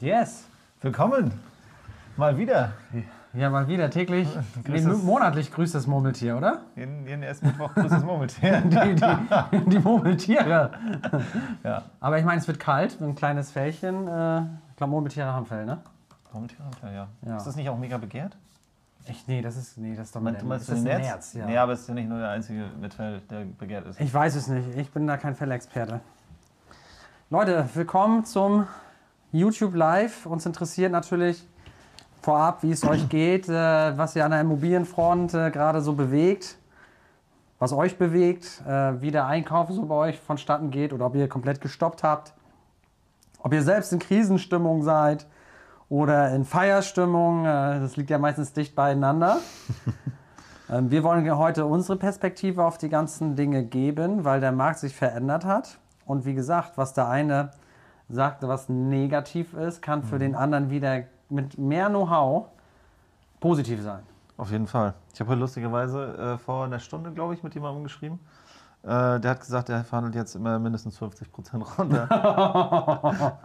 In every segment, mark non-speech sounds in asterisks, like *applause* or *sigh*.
Yes. Willkommen. Mal wieder. Ja, mal wieder täglich, nee, das- monatlich grüßt das Murmeltier, oder? Jeden, jeden ersten Mittwoch grüßt das Murmeltier. *laughs* Die, die, die Murmeltiere. ja. Aber ich meine, es wird kalt, ein kleines Fällchen. Äh, ich glaube, Murmeltiere haben Fell, ne? Murmeltier haben Fell, ja. Ja. Ist das nicht auch mega begehrt? Echt? Nee, das ist, nee, das ist doch Meinst, mit meinst du das Nerz? Nerz? Ja. Nee, aber es ist ja nicht nur der einzige mit Fell, der begehrt ist. Ich weiß es nicht. Ich bin da kein Fellexperte. Leute, willkommen zum YouTube Live. Uns interessiert natürlich vorab, wie es euch geht, äh, was ihr an der Immobilienfront äh, gerade so bewegt, was euch bewegt, äh, wie der Einkauf so bei euch vonstatten geht oder ob ihr komplett gestoppt habt, ob ihr selbst in Krisenstimmung seid oder in Feierstimmung. Das liegt ja meistens dicht beieinander. *laughs* Ähm, Wir wollen heute unsere Perspektive auf die ganzen Dinge geben, weil der Markt sich verändert hat. Und wie gesagt, was der eine sagte, was negativ ist, kann für den anderen wieder mit mehr Know-how positiv sein. Auf jeden Fall. Ich habe heute lustigerweise äh, vor einer Stunde, glaube ich, mit jemandem geschrieben. Äh, der hat gesagt, er verhandelt jetzt immer mindestens 50 Prozent runter. *laughs*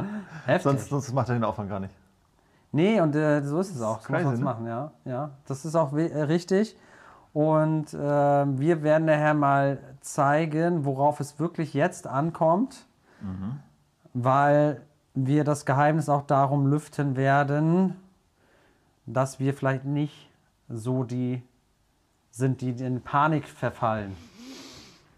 Heftig. sonst, sonst macht er den Aufwand gar nicht. Nee, und äh, so ist es auch. So muss man es ne? machen, ja. ja. Das ist auch äh, richtig. Und äh, wir werden nachher mal zeigen, worauf es wirklich jetzt ankommt, weil wir das Geheimnis auch darum lüften werden, dass wir vielleicht nicht so die sind, die in Panik verfallen.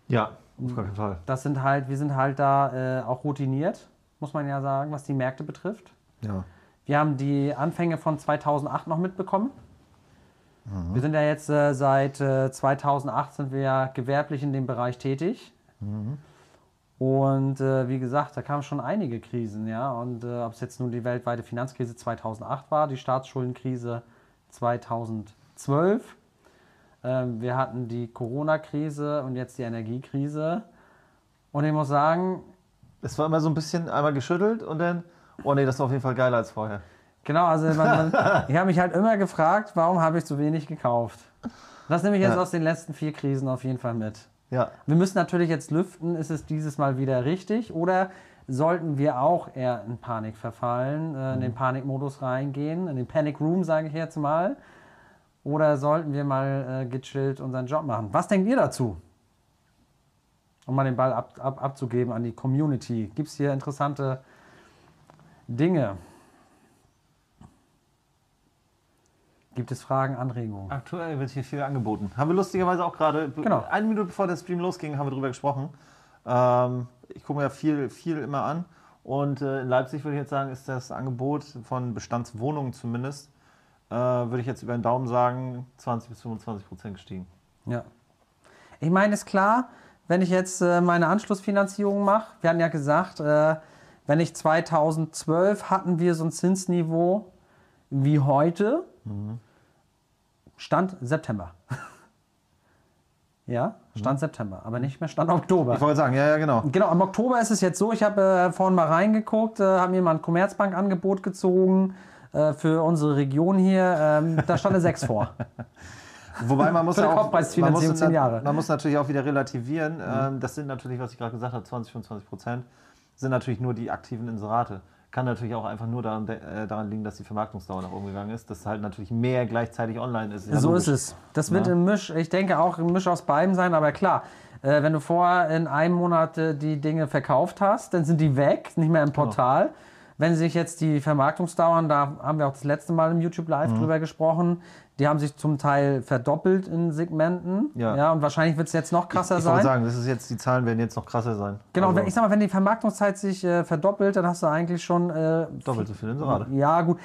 Ja, auf gar keinen Fall. Das sind halt, wir sind halt da äh, auch routiniert, muss man ja sagen, was die Märkte betrifft. Ja. Wir haben die Anfänge von 2008 noch mitbekommen. Wir sind ja jetzt äh, seit äh, 2008 sind wir ja gewerblich in dem Bereich tätig. Und äh, wie gesagt, da kamen schon einige Krisen, ja. Und äh, ob es jetzt nun die weltweite Finanzkrise 2008 war, die Staatsschuldenkrise 2012, ähm, wir hatten die Corona-Krise und jetzt die Energiekrise. Und ich muss sagen, Es war immer so ein bisschen einmal geschüttelt und dann, oh nee, das war auf jeden Fall geiler als vorher. Genau, also man, man, *laughs* ich habe mich halt immer gefragt, warum habe ich so wenig gekauft. Das nehme ich jetzt Ja. aus den letzten vier Krisen auf jeden Fall mit. Ja. Wir müssen natürlich jetzt lüften, ist es dieses Mal wieder richtig oder sollten wir auch eher in Panik verfallen, äh, in den Panikmodus reingehen, in den Panic Room, sage ich jetzt mal. Oder sollten wir mal äh, gechillt unseren Job machen? Was denkt ihr dazu? Um mal den Ball ab, ab, abzugeben an die Community. Gibt es hier interessante Dinge? Gibt es Fragen, Anregungen? Aktuell wird hier viel angeboten. Haben wir lustigerweise auch gerade, Genau. eine Minute bevor der Stream losging, haben wir drüber gesprochen. Ähm, ich gucke mir ja viel, viel immer an. Und äh, in Leipzig würde ich jetzt sagen, ist das Angebot von Bestandswohnungen zumindest, äh, würde ich jetzt über den Daumen sagen, 20 bis 25 Prozent gestiegen. Ja. Ich meine, ist klar, wenn ich jetzt äh, meine Anschlussfinanzierung mache, wir hatten ja gesagt, äh, wenn ich 2012 hatten wir so ein Zinsniveau wie heute, Stand September. *laughs* ja, Stand September, aber nicht mehr Stand Oktober. Ich wollte sagen, ja, ja, genau. Genau, im Oktober ist es jetzt so, ich habe äh, vorhin mal reingeguckt, äh, habe mir mal ein Commerzbank-Angebot gezogen äh, für unsere Region hier. Ähm, da stand eine 6 vor. *laughs* Wobei man muss auch, man muss, 10 nat- Jahre. Man muss natürlich auch wieder relativieren. Ähm, das sind natürlich, was ich gerade gesagt habe, 20, 25 Prozent sind natürlich nur die aktiven Inserate. Kann natürlich auch einfach nur daran, äh, daran liegen, dass die Vermarktungsdauer nach oben gegangen ist, dass halt natürlich mehr gleichzeitig online ist. Ja, so logisch. ist es. Das wird Ja. ein Misch, ich denke auch ein Misch aus beidem sein, aber klar, äh, wenn du vorher in einem Monat äh, die Dinge verkauft hast, dann sind die weg, nicht mehr im Genau. Portal. Wenn sich jetzt die Vermarktungsdauern, da haben wir auch das letzte Mal im YouTube Live Mhm. drüber gesprochen, die haben sich zum Teil verdoppelt in Segmenten. Ja. und wahrscheinlich wird es jetzt noch krasser Ich sein. wollte sagen, das ist jetzt, die Zahlen werden jetzt noch krasser sein. Genau, Also wenn, ich sag mal, wenn die Vermarktungszeit sich äh, verdoppelt, dann hast du eigentlich schon. Äh, doppelt so viele Inserate. ja, gut.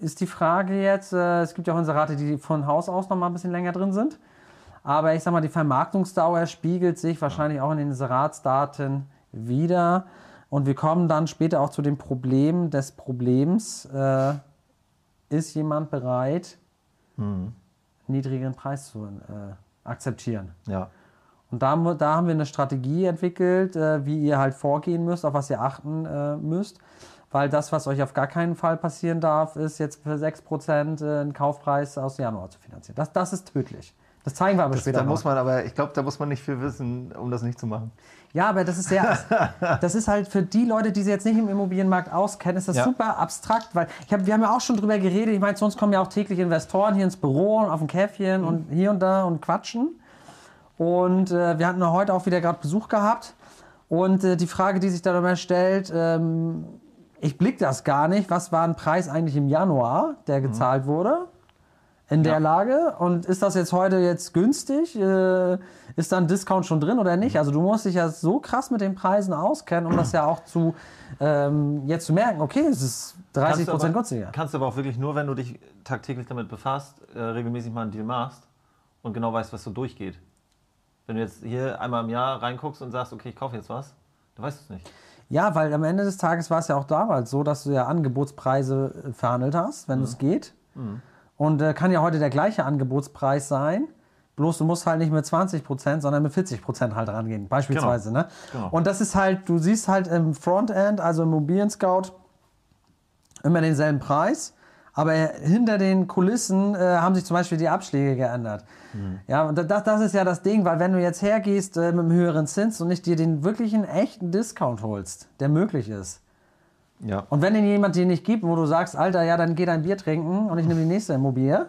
Ist die Frage jetzt, äh, es gibt ja auch Inserate, die von Haus aus noch mal ein bisschen länger drin sind. Aber ich sag mal, die Vermarktungsdauer spiegelt sich wahrscheinlich auch in den Inseratsdaten wieder. Und wir kommen dann später auch zu dem Problem des Problems. Äh, ist jemand bereit, niedrigeren Preis zu äh, akzeptieren? Ja. Und da, da haben wir eine Strategie entwickelt, äh, wie ihr halt vorgehen müsst, auf was ihr achten äh, müsst. Weil das, was euch auf gar keinen Fall passieren darf, ist jetzt für 6% äh, einen Kaufpreis aus Januar zu finanzieren. Das, das ist tödlich. Das zeigen wir aber Das, später da noch. muss man aber, ich glaube, da muss man nicht viel wissen, um das nicht zu machen. Ja, aber das ist sehr, *laughs* das ist halt für die Leute, die sich jetzt nicht im Immobilienmarkt auskennen, ist das Ja. super abstrakt, weil ich hab, wir haben ja auch schon drüber geredet. Ich meine, zu uns kommen ja auch täglich Investoren hier ins Büro und auf ein Käffchen und hier und da und quatschen. Und äh, wir hatten heute auch wieder gerade Besuch gehabt. Und äh, die Frage, die sich dann immer stellt, ähm, ich blick das gar nicht. Was war ein Preis eigentlich im Januar, der gezahlt wurde? In der Ja. Lage? Und ist das jetzt heute jetzt günstig? Äh, ist da ein Discount schon drin oder nicht? Also du musst dich ja so krass mit den Preisen auskennen, um das ja auch zu ähm, jetzt zu merken, okay, es ist 30 Kannst Prozent aber- günstiger. Kannst du aber auch wirklich nur, wenn du dich tagtäglich damit befasst, äh, regelmäßig mal einen Deal machst und genau weißt, was so durchgeht. Wenn du jetzt hier einmal im Jahr reinguckst und sagst, okay, ich kaufe jetzt was, dann weißt du es nicht. Ja, weil am Ende des Tages war es ja auch damals so, dass du ja Angebotspreise äh, verhandelt hast, wenn es geht. Und äh, kann ja heute der gleiche Angebotspreis sein. Bloß du musst halt nicht mit 20 Prozent, sondern mit 40 Prozent halt rangehen, beispielsweise. Ne? Genau. Und das ist halt, du siehst halt im Frontend, also im Immobilien Scout, immer denselben Preis. Aber hinter den Kulissen äh, haben sich zum Beispiel die Abschläge geändert. Ja, und das, das ist ja das Ding, weil wenn du jetzt hergehst äh, mit einem höheren Zins und nicht dir den wirklichen echten Discount holst, der möglich ist, Ja. und wenn den jemand dir nicht gibt, wo du sagst, Alter, ja, dann geh dein Bier trinken und ich nehme die nächste Immobilie.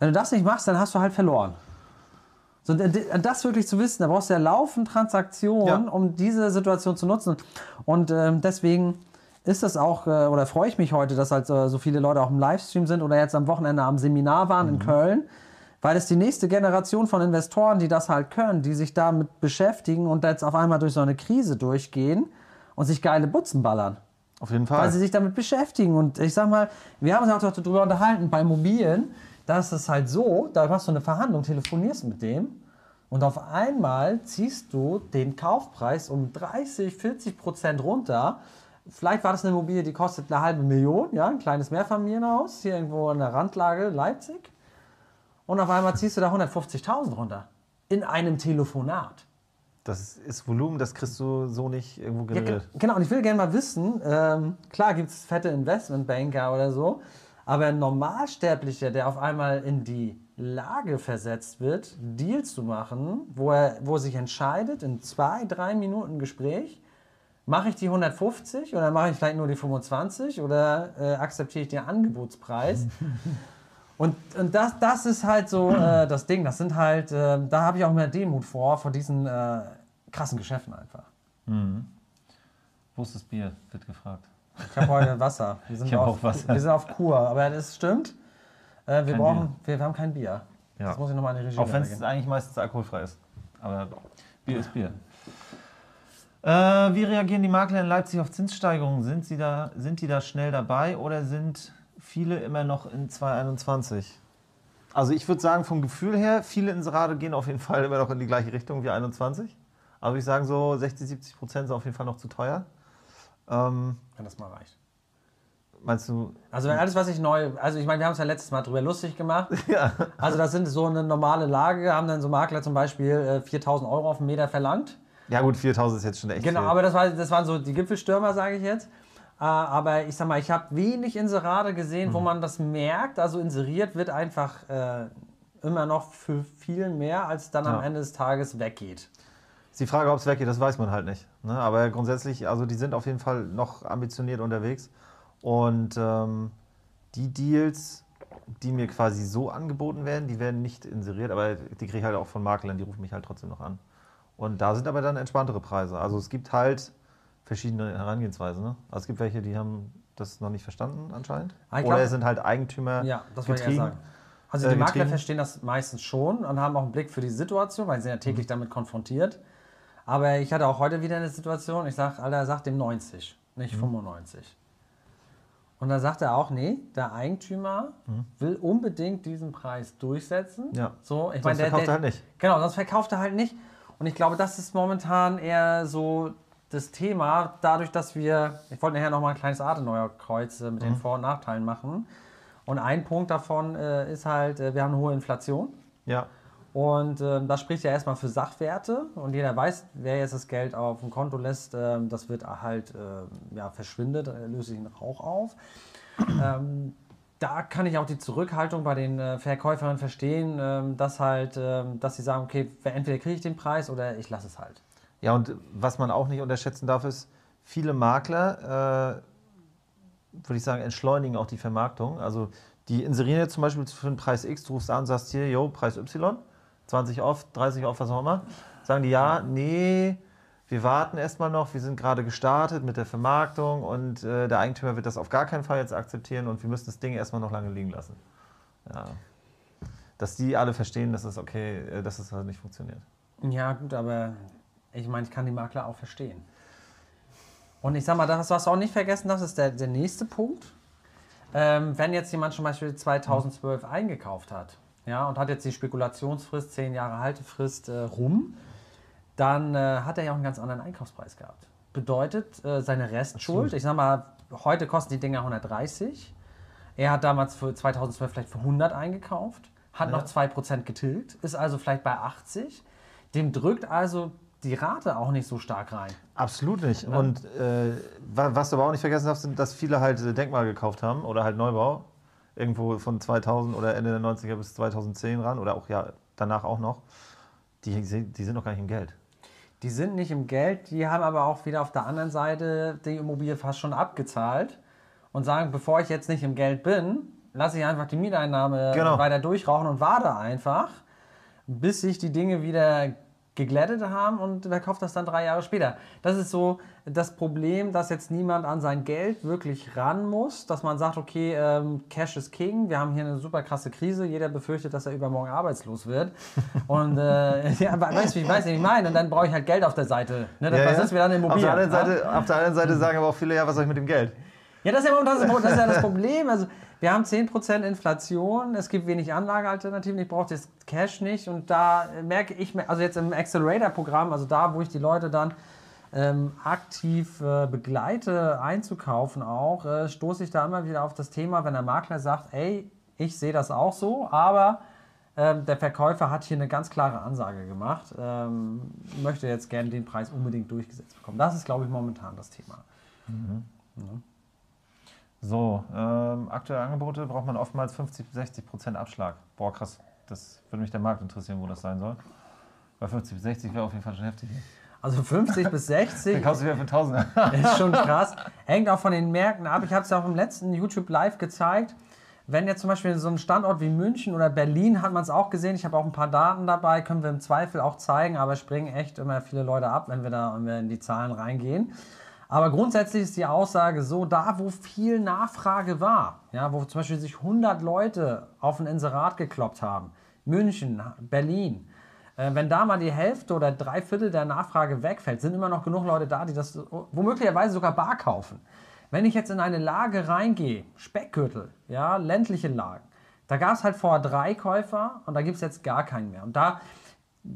Wenn du das nicht machst, dann hast du halt verloren. So, das wirklich zu wissen, da brauchst du ja laufend Transaktionen, Ja. um diese Situation zu nutzen. Und ähm, deswegen ist das auch, äh, oder freue ich mich heute, dass halt äh, so viele Leute auch im Livestream sind oder jetzt am Wochenende am Seminar waren in Köln, weil es die nächste Generation von Investoren, die das halt können, die sich damit beschäftigen und jetzt auf einmal durch so eine Krise durchgehen und sich geile Butzen ballern Auf jeden weil Fall. sie sich damit beschäftigen. Und ich sag mal, wir haben uns auch darüber unterhalten, bei Immobilien, da ist es halt so, da machst du eine Verhandlung, telefonierst mit dem und auf einmal ziehst du den Kaufpreis um 30, 40 Prozent runter. Vielleicht war das eine Immobilie, die kostet eine halbe Million, ja, ein kleines Mehrfamilienhaus, hier irgendwo in der Randlage Leipzig. Und auf einmal ziehst du da 150.000 runter. In einem Telefonat. Das ist Volumen, das kriegst du so nicht irgendwo Ja, ge- generiert. genau, und ich will gerne mal wissen, ähm, klar gibt es fette Investmentbanker oder so, aber ein Normalsterblicher, der auf einmal in die Lage versetzt wird, Deals zu machen, wo er, wo er sich entscheidet, in zwei, drei Minuten Gespräch, mache ich die 150 oder mache ich vielleicht nur die 25 oder äh, akzeptiere ich den Angebotspreis? *laughs* Und, und das, das ist halt so äh, das Ding. Das sind halt, äh, da habe ich auch mehr Demut vor, vor diesen äh, krassen Geschäften einfach. Wo ist das Bier? Wird gefragt. Ich habe heute Wasser. *laughs* Wir sind, Ich auf, auch Wasser. wir sind auf Kur, aber das stimmt. Äh, wir Kein brauchen, wir, wir haben kein Bier. Ja. Das muss ich nochmal in die Regie Auch wenn es eigentlich meistens alkoholfrei ist. Aber Bier ist Bier. Äh, wie reagieren die Makler in Leipzig auf Zinssteigerungen? Sind, sie da, sind die da schnell dabei oder sind viele immer noch in 2021? Also ich würde sagen, vom Gefühl her, viele Inserate gehen auf jeden Fall immer noch in die gleiche Richtung wie 21. Aber ich sagen so 60, 70 Prozent sind auf jeden Fall noch zu teuer. Ähm, Wenn das mal reicht. meinst du? Also wenn alles, was ich neu, also ich meine, wir haben es ja letztes Mal drüber lustig gemacht. *laughs* Ja. Also das sind so eine normale Lage, haben dann so Makler zum Beispiel äh, 4000 Euro auf den Meter verlangt. Ja gut, 4000 ist jetzt schon echt Genau, viel. aber das, war, das waren so die Gipfelstürmer, sage ich jetzt. Äh, aber ich sag mal, ich habe wenig Inserate gesehen, wo Mhm. man das merkt. Also inseriert wird einfach äh, immer noch für viel mehr, als dann am Ja. Ende des Tages weggeht. Ist die Frage, ob es weggeht, das weiß man halt nicht. Ne? Aber grundsätzlich, also die sind auf jeden Fall noch ambitioniert unterwegs. Und ähm, die Deals, die mir quasi so angeboten werden, die werden nicht inseriert, aber die kriege ich halt auch von Maklern, die rufen mich halt trotzdem noch an. Und da sind aber dann entspanntere Preise. Also es gibt halt verschiedene Herangehensweisen. Ne? Also es gibt welche, die haben das noch nicht verstanden anscheinend. Ah, ich Oder glaub- es sind halt Eigentümer Ja, das wollte ich sagen. Also äh, die Makler getrieben. verstehen das meistens schon und haben auch einen Blick für die Situation, weil sie sind ja täglich damit konfrontiert. Aber ich hatte auch heute wieder eine Situation, ich sage, Alter, sag dem 90, nicht 95. Und da sagt er auch, nee, der Eigentümer will unbedingt diesen Preis durchsetzen. Ja. So, ich Sonst meine, der, verkauft der, er halt nicht. Genau, sonst verkauft er halt nicht. Und ich glaube, das ist momentan eher so das Thema, dadurch, dass wir, ich wollte nachher nochmal ein kleines Adenauer-Kreuz äh, mit den Vor- und Nachteilen machen. Und ein Punkt davon äh, ist halt, äh, wir haben eine hohe Inflation. Ja. Und ähm, das spricht ja erstmal für Sachwerte. Und jeder weiß, wer jetzt das Geld auf dem Konto lässt, ähm, das wird halt ähm, ja, verschwindet, äh, löst sich in Rauch auf. *clears throat* ähm, da kann ich auch die Zurückhaltung bei den äh, Verkäuferinnen verstehen, ähm, dass halt, ähm, dass sie sagen, okay, entweder kriege ich den Preis oder ich lasse es halt. Ja, und was man auch nicht unterschätzen darf, ist, viele Makler, äh, würde ich sagen, entschleunigen auch die Vermarktung. Also die inserieren jetzt zum Beispiel für den Preis X, du rufst an und sagst hier, yo, Preis Y, 20 off, 30 off, was auch immer. Sagen die, ja, nee, wir warten erstmal noch, wir sind gerade gestartet mit der Vermarktung und äh, der Eigentümer wird das auf gar keinen Fall jetzt akzeptieren und wir müssen das Ding erstmal noch lange liegen lassen. Ja. Dass die alle verstehen, dass es okay, äh, dass es halt nicht funktioniert. Ja, gut, aber ich meine, ich kann die Makler auch verstehen. Und ich sag mal, das, was du auch nicht vergessen darfst, ist der, der nächste Punkt. Ähm, wenn jetzt jemand zum Beispiel 2012 eingekauft hat ja, und hat jetzt die Spekulationsfrist, 10 Jahre Haltefrist äh, rum, dann äh, hat er ja auch einen ganz anderen Einkaufspreis gehabt. Bedeutet, äh, seine Restschuld, ich sag mal, heute kosten die Dinger 130. Er hat damals für 2012 vielleicht für 100 eingekauft, hat Ja. noch 2% getilgt, ist also vielleicht bei 80. Dem drückt also die Rate auch nicht so stark rein. Absolut nicht. Und äh, wa- was du aber auch nicht vergessen darfst, sind, dass viele halt äh, Denkmal gekauft haben oder halt Neubau. Irgendwo von 2000 oder Ende der 90er bis 2010 ran oder auch ja danach auch noch. Die, die sind noch gar nicht im Geld. Die sind nicht im Geld, die haben aber auch wieder auf der anderen Seite die Immobilie fast schon abgezahlt und sagen, bevor ich jetzt nicht im Geld bin, lasse ich einfach die Mieteinnahme Genau. weiter durchrauchen und warte einfach, bis sich die Dinge wieder geglättet haben und wer kauft das dann drei Jahre später. Das ist so das Problem, dass jetzt niemand an sein Geld wirklich ran muss, dass man sagt, okay, ähm, Cash is King, wir haben hier eine super krasse Krise, jeder befürchtet, dass er übermorgen arbeitslos wird. *laughs* Und äh, ja, weißt du, ich weiß, wie ich meine, und dann brauche ich halt Geld auf der Seite. Ne? Das, was ist wir dann auf, Immobilien? der anderen ja? Seite, auf der anderen Seite sagen aber auch viele, ja, was soll ich mit dem Geld? Ja, das ist ja, das, ist, das, ist ja das *laughs* Problem. Also, wir haben 10% Inflation, es gibt wenig Anlagealternativen, ich brauche das Cash nicht. Und da merke ich, mir- also jetzt im Accelerator-Programm, also da, wo ich die Leute dann ähm, aktiv äh, begleite, einzukaufen auch, äh, stoße ich da immer wieder auf das Thema, wenn der Makler sagt, ey, ich sehe das auch so, aber ähm, der Verkäufer hat hier eine ganz klare Ansage gemacht, ähm, möchte jetzt gerne den Preis unbedingt durchgesetzt bekommen. Das ist, glaube ich, momentan das Thema. So, ähm, aktuelle Angebote braucht man oftmals 50 bis 60 Prozent Abschlag. Boah, krass. Das würde mich der Markt interessieren, wo das sein soll. Bei 50 bis 60 wäre auf jeden Fall schon heftig. Also 50 bis 60 *laughs* Dann kaufst du wieder für 1000. *laughs* ist schon krass. Hängt auch von den Märkten ab. Ich habe es ja auch im letzten YouTube Live gezeigt. Wenn jetzt zum Beispiel so ein Standort wie München oder Berlin hat man es auch gesehen. Ich habe auch ein paar Daten dabei, können wir im Zweifel auch zeigen, aber springen echt immer viele Leute ab, wenn wir da wenn wir in die Zahlen reingehen. Aber grundsätzlich ist die Aussage so, da wo viel Nachfrage war, ja, wo zum Beispiel sich 100 Leute auf ein Inserat gekloppt haben, München, Berlin, äh, wenn da mal die Hälfte oder drei Viertel der Nachfrage wegfällt, sind immer noch genug Leute da, die das womöglicherweise sogar bar kaufen. Wenn ich jetzt in eine Lage reingehe, Speckgürtel, ja, ländliche Lagen, da gab es halt vorher drei Käufer und da gibt es jetzt gar keinen mehr. Und da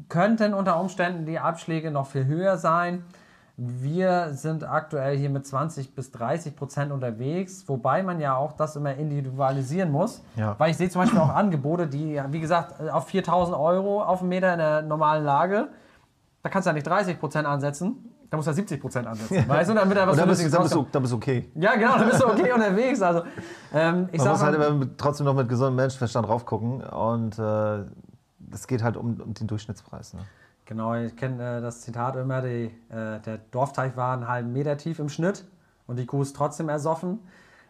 könnten unter Umständen die Abschläge noch viel höher sein. Wir sind aktuell hier mit 20 bis 30 Prozent unterwegs, wobei man ja auch das immer individualisieren muss. Ja. Weil ich sehe zum Beispiel auch Angebote, die, wie gesagt, auf 4000 Euro auf einen Meter in der normalen Lage, da kannst du ja nicht 30 Prozent ansetzen, da musst du ja 70 Prozent ansetzen. Weißt du, damit er was Und dann bist, dann, bist du, dann bist du okay. Ja, genau, dann bist du okay unterwegs. Also, ähm, ich Man muss mal, halt trotzdem noch mit gesundem Menschenverstand raufgucken. Und äh, es geht halt um, um den Durchschnittspreis. Ne? Genau, ich kenne äh, das Zitat immer, die, äh, der Dorfteich war einen halben Meter tief im Schnitt und die Kuh ist trotzdem ersoffen.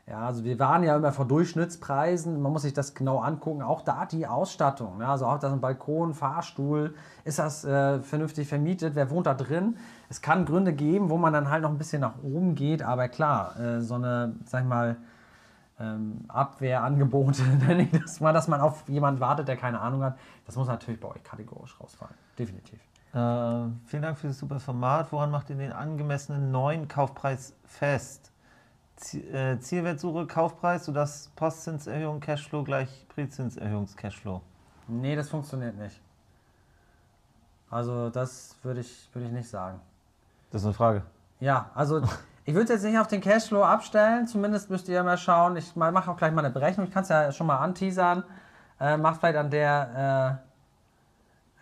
Ja, also wir waren ja immer vor Durchschnittspreisen, man muss sich das genau angucken, auch da die Ausstattung, ne? also auch das ein Balkon, Fahrstuhl, ist das äh, vernünftig vermietet, wer wohnt da drin? Es kann Gründe geben, wo man dann halt noch ein bisschen nach oben geht, aber klar, äh, so eine, sag ich mal, ähm, Abwehrangebote, *laughs* das mal, dass man auf jemanden wartet, der keine Ahnung hat, das muss natürlich bei euch kategorisch rausfallen, definitiv. Äh, vielen Dank für das super Format. Woran macht ihr den angemessenen neuen Kaufpreis fest? Zie- äh, Zielwertsuche, Kaufpreis, sodass Postzinserhöhung, Cashflow gleich Präzinserhöhungs-Cashflow. Nee, das funktioniert nicht. Also das würde ich, würde ich nicht sagen. Das ist eine Frage. Ja, also ich würde jetzt nicht auf den Cashflow abstellen. Zumindest müsst ihr mal schauen. Ich mache auch gleich mal eine Berechnung. Ich kann es ja schon mal anteasern. Äh, macht vielleicht an der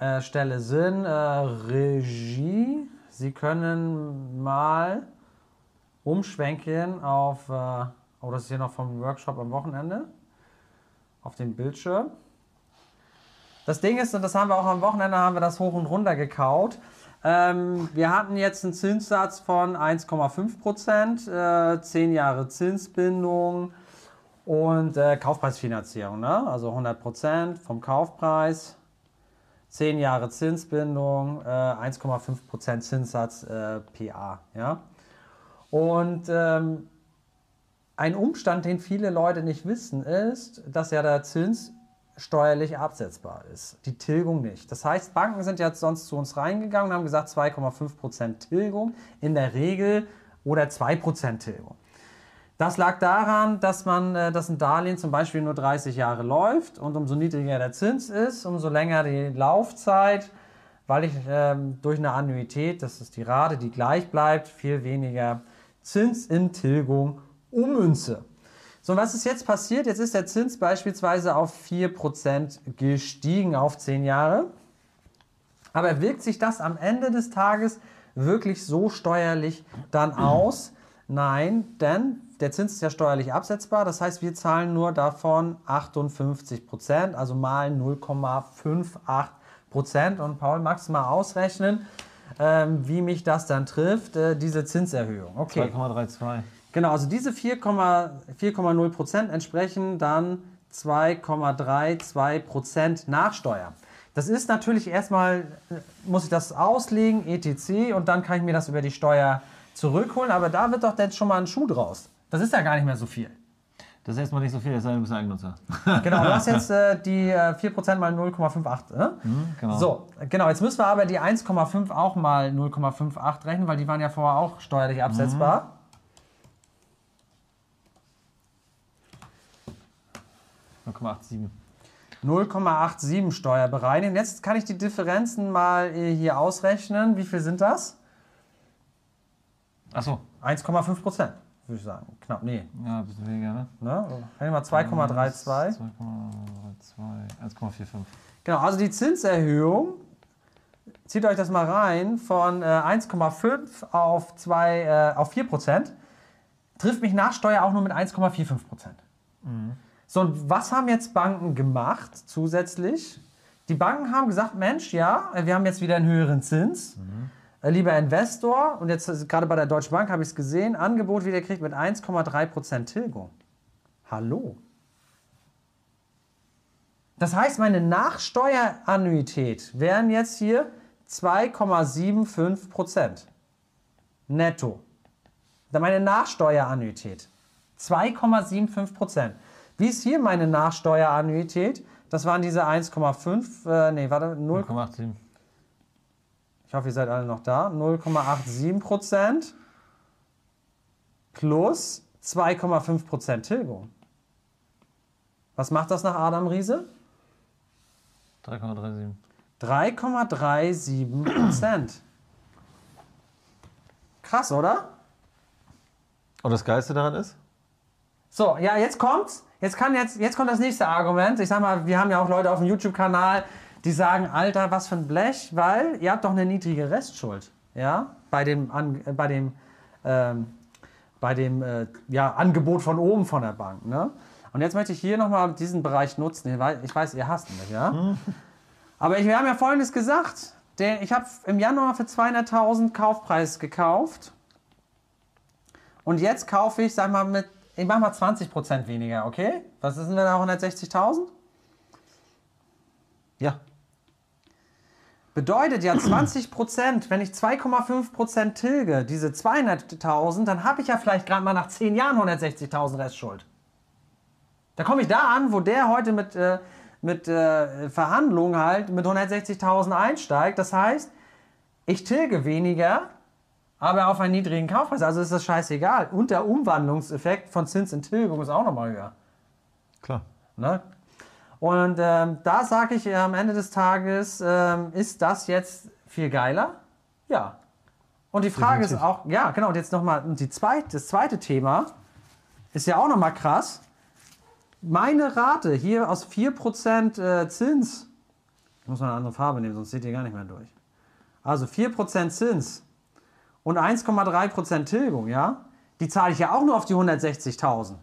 äh, Stelle Sinn. Äh, Regie. Sie können mal umschwenken auf. Äh, oh, das ist hier noch vom Workshop am Wochenende. Auf den Bildschirm. Das Ding ist, und das haben wir auch am Wochenende, haben wir das hoch und runter gekaut. Ähm, wir hatten jetzt einen Zinssatz von 1,5 Prozent, äh, 10 Jahre Zinsbindung und äh, Kaufpreisfinanzierung, ne? also 100 Prozent vom Kaufpreis, 10 Jahre Zinsbindung, äh, 1,5 Prozent Zinssatz äh, PA. Ja? Und ähm, ein Umstand, den viele Leute nicht wissen, ist, dass ja der Zins steuerlich absetzbar ist, die Tilgung nicht. Das heißt, Banken sind jetzt sonst zu uns reingegangen und haben gesagt 2,5% Tilgung in der Regel oder 2% Tilgung. Das lag daran, dass man, äh, dass ein Darlehen zum Beispiel nur 30 Jahre läuft und umso niedriger der Zins ist, umso länger die Laufzeit, weil ich ähm, durch eine Annuität, das ist die Rate, die gleich bleibt, viel weniger Zins in Tilgung ummünze. So, was ist jetzt passiert? Jetzt ist der Zins beispielsweise auf 4% gestiegen auf 10 Jahre. Aber wirkt sich das am Ende des Tages wirklich so steuerlich dann aus? Nein, denn der Zins ist ja steuerlich absetzbar. Das heißt, wir zahlen nur davon 58% also mal 0,58% Und Paul, magst du mal ausrechnen, ähm, wie mich das dann trifft, äh, diese Zinserhöhung? Okay. 2,32. Genau, also diese 4,0 Prozent entsprechen dann 2,32 Prozent Nachsteuer. Das ist natürlich erstmal, äh, muss ich das auslegen, etc. und dann kann ich mir das über die Steuer zurückholen, aber da wird doch jetzt schon mal ein Schuh draus. Das ist ja gar nicht mehr so viel. Das ist erstmal nicht so viel, das ist ein bisschen Eigennutzer. *laughs* Genau, du hast jetzt äh, die äh, 4% mal 0,58. Ne? Mhm, genau. So, genau, jetzt müssen wir aber die 1,5 auch mal 0,58 rechnen, weil die waren ja vorher auch steuerlich absetzbar. Mhm. 0,87. 0,87 Steuer bereinigen. Jetzt kann ich die Differenzen mal äh, hier ausrechnen. Wie viel sind das? Achso. 1,5 Prozent, würde ich sagen. Knapp, nee. Ja, ein bisschen weniger, ne? ne? Rechnen wir 2,32. 2,32, 1,45. Genau, also die Zinserhöhung, zieht euch das mal rein, von äh, 1,5 auf, äh, auf 4 Prozent, trifft mich nach Steuer auch nur mit 1,45 Prozent. Mhm. So, und was haben jetzt Banken gemacht zusätzlich? Die Banken haben gesagt, Mensch, ja, wir haben jetzt wieder einen höheren Zins. Mhm. Lieber Investor, und jetzt gerade bei der Deutschen Bank habe ich es gesehen, Angebot wieder kriegt mit 1,3% Tilgung. Hallo. Das heißt, meine Nachsteuerannuität wären jetzt hier 2,75% netto. Meine Nachsteuerannuität 2,75%. Wie ist hier meine Nachsteuerannuität? Das waren diese 1,5, äh, nee, warte, 0,87. Ich hoffe, ihr seid alle noch da. 0,87 Prozent plus 2,5 Prozent Tilgung. Was macht das nach Adam Riese? 3,37. 3,37 Prozent. Krass, oder? Und das Geilste daran ist? So, ja, jetzt kommt's. Jetzt, kann jetzt, jetzt kommt das nächste Argument. Ich sag mal, wir haben ja auch Leute auf dem YouTube-Kanal, die sagen, Alter, was für ein Blech, weil ihr habt doch eine niedrige Restschuld. Ja, bei dem, an, äh, bei dem, ähm, bei dem äh, ja, Angebot von oben von der Bank. Ne? Und jetzt möchte ich hier nochmal diesen Bereich nutzen. Ich weiß, ihr hasst mich, ja? Aber ich, wir haben ja Folgendes gesagt. Der, ich habe im Januar für 200.000 Kaufpreis gekauft. Und jetzt kaufe ich, sag mal, mit ich mache mal 20% weniger, okay? Was sind wir da, 160.000? Ja. Bedeutet ja 20%, wenn ich 2,5% tilge, diese 200.000, dann habe ich ja vielleicht gerade mal nach 10 Jahren 160.000 Restschuld. Da komme ich da an, wo der heute mit, äh, mit äh, Verhandlungen halt mit 160.000 einsteigt. Das heißt, ich tilge weniger, aber auf einen niedrigen Kaufpreis. Also ist das scheißegal. Und der Umwandlungseffekt von Zins in Tilgung ist auch nochmal höher. Klar. Ne? Und ähm, da sage ich äh, am Ende des Tages, ähm, ist das jetzt viel geiler? Ja. Und die Frage Definitiv. ist auch, ja, genau, und jetzt nochmal, die zweite, das zweite Thema ist ja auch nochmal krass. Meine Rate hier aus 4% äh, Zins, ich muss mal eine andere Farbe nehmen, sonst seht ihr gar nicht mehr durch. Also 4% Zins und 1,3% Tilgung, ja, die zahle ich ja auch nur auf die 160.000.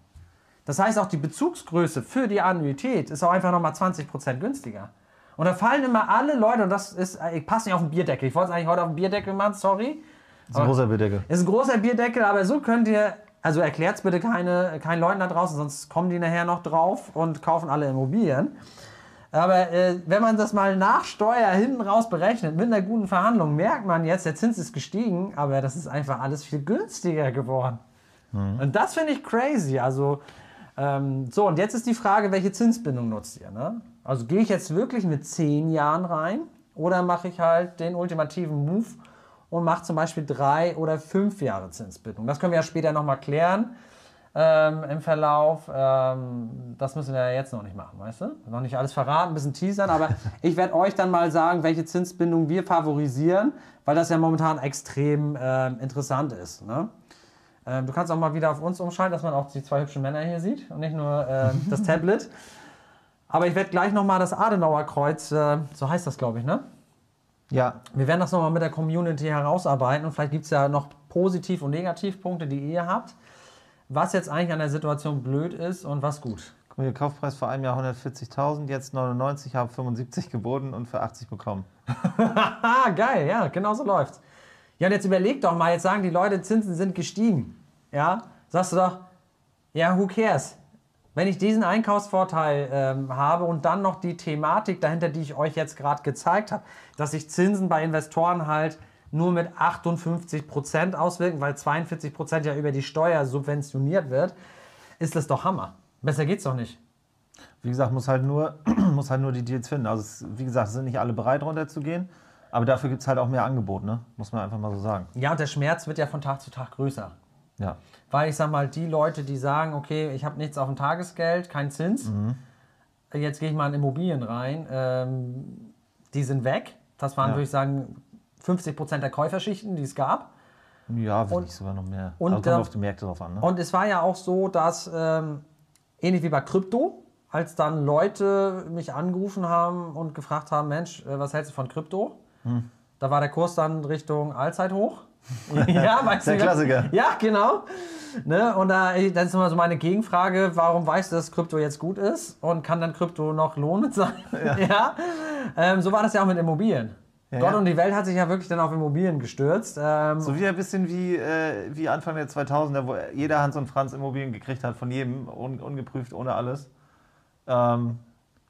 Das heißt, auch die Bezugsgröße für die Annuität ist auch einfach nochmal 20% günstiger. Und da fallen immer alle Leute, und das ist, ich passe nicht auf den Bierdeckel. Ich wollte es eigentlich heute auf den Bierdeckel machen, sorry. Das ist ein großer Bierdeckel. Ist ein großer Bierdeckel, aber so könnt ihr, also erklärt es bitte keine, keinen Leuten da draußen, sonst kommen die nachher noch drauf und kaufen alle Immobilien. Aber äh, wenn man das mal nach Steuer hinten raus berechnet, mit einer guten Verhandlung, merkt man jetzt, der Zins ist gestiegen, aber das ist einfach alles viel günstiger geworden. Und das finde ich crazy. Also, ähm, so, und jetzt ist die Frage, welche Zinsbindung nutzt ihr? Ne? Also gehe ich jetzt wirklich mit 10 Jahren rein oder mache ich halt den ultimativen Move und mache zum Beispiel drei oder fünf Jahre Zinsbindung? Das können wir ja später nochmal klären ähm, im Verlauf. Ähm, das müssen wir ja jetzt noch nicht machen, weißt du? Noch nicht alles verraten, ein bisschen teasern, aber *laughs* ich werde euch dann mal sagen, welche Zinsbindung wir favorisieren, weil das ja momentan extrem ähm, interessant ist. Ne? Ähm, du kannst auch mal wieder auf uns umschalten, dass man auch die zwei hübschen Männer hier sieht und nicht nur ähm, *laughs* das Tablet. Aber ich werde gleich nochmal das Adenauer Kreuz, äh, so heißt das, glaube ich, ne? Ja, Wir werden das nochmal mit der Community herausarbeiten und vielleicht gibt es ja noch Positiv- und Negativpunkte, die ihr habt. Was jetzt eigentlich an der Situation blöd ist und was gut. guck mal, der Kaufpreis vor einem Jahr 140.000, jetzt 99, habe 75 geboten und für 80 bekommen. *laughs* Geil, ja, genau so läuft's. Ja, und jetzt überleg doch mal, jetzt sagen die Leute, Zinsen sind gestiegen. Ja, sagst du doch, ja, who cares? Wenn ich diesen Einkaufsvorteil ähm, habe und dann noch die Thematik dahinter, die ich euch jetzt gerade gezeigt habe, dass sich Zinsen bei Investoren halt nur mit 58% auswirken, weil 42% ja über die Steuer subventioniert wird, ist das doch Hammer. Besser geht's doch nicht. Wie gesagt, muss halt nur, *clears throat* muss halt nur die Deals finden. Also, es, wie gesagt, es sind nicht alle bereit, runterzugehen. Aber dafür gibt es halt auch mehr Angebot, ne? Muss man einfach mal so sagen. Ja, und der Schmerz wird ja von Tag zu Tag größer. Ja. Weil ich sag mal, die Leute, die sagen, okay, ich habe nichts auf dem Tagesgeld, kein Zins, jetzt gehe ich mal in Immobilien rein, ähm, die sind weg. Das waren, Ja. würde ich sagen, 50 Prozent der Käuferschichten, die es gab. Ja, wenn Und- nicht sogar noch mehr. und, Aber kommt äh, auf die Märkte drauf an, ne? Und es war ja auch so, dass ähm, ähnlich wie bei Krypto, als dann Leute mich angerufen haben und gefragt haben, Mensch, äh, was hältst du von Krypto? Hm. Da war der Kurs dann Richtung Allzeithoch. *laughs* ja, weißt Der du, Klassiker. Ja, genau. Ne? Und da, dann ist immer so meine Gegenfrage, warum weißt du, dass Krypto jetzt gut ist? Und kann dann Krypto noch lohnend *laughs* sein? Ja. Ähm, so war das ja auch mit Immobilien. Ja, Gott ja. und die Welt hat sich ja wirklich dann auf Immobilien gestürzt. Ähm, So wie ein bisschen wie, äh, wie Anfang der 2000er, wo jeder Hans und Franz Immobilien gekriegt hat, von jedem, un, ungeprüft, ohne alles. Ähm,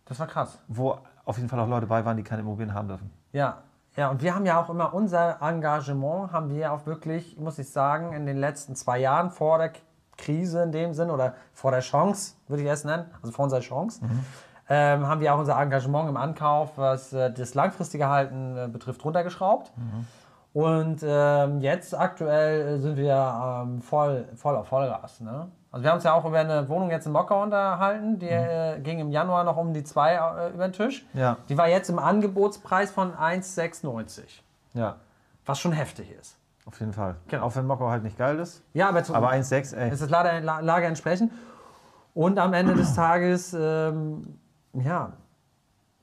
das war krass. wo auf jeden Fall auch Leute bei waren, die keine Immobilien haben dürfen. Ja, ja, und wir haben ja auch immer unser Engagement, haben wir auch wirklich, muss ich sagen, in den letzten zwei Jahren vor der Krise in dem Sinn oder vor der Chance, würde ich es nennen, also vor unserer Chance, ähm, haben wir auch unser Engagement im Ankauf, was äh, das langfristige Halten äh, betrifft, runtergeschraubt. Und ähm, jetzt aktuell äh, sind wir ähm, voll, voll auf Vollgas. Ne? Also wir haben uns ja auch über eine Wohnung jetzt in Mockau unterhalten, die äh, ging im Januar noch um die zwei äh, über den Tisch. Ja. Die war jetzt im Angebotspreis von 1,690, Ja, was schon heftig ist. auf jeden Fall. Genau. Auch wenn Mokko halt nicht geil ist. Ja, aber, Aber 1,6, ey. ist das Lage, La- Lage entsprechend. Und am Ende des *clears throat* Tages, ähm, ja,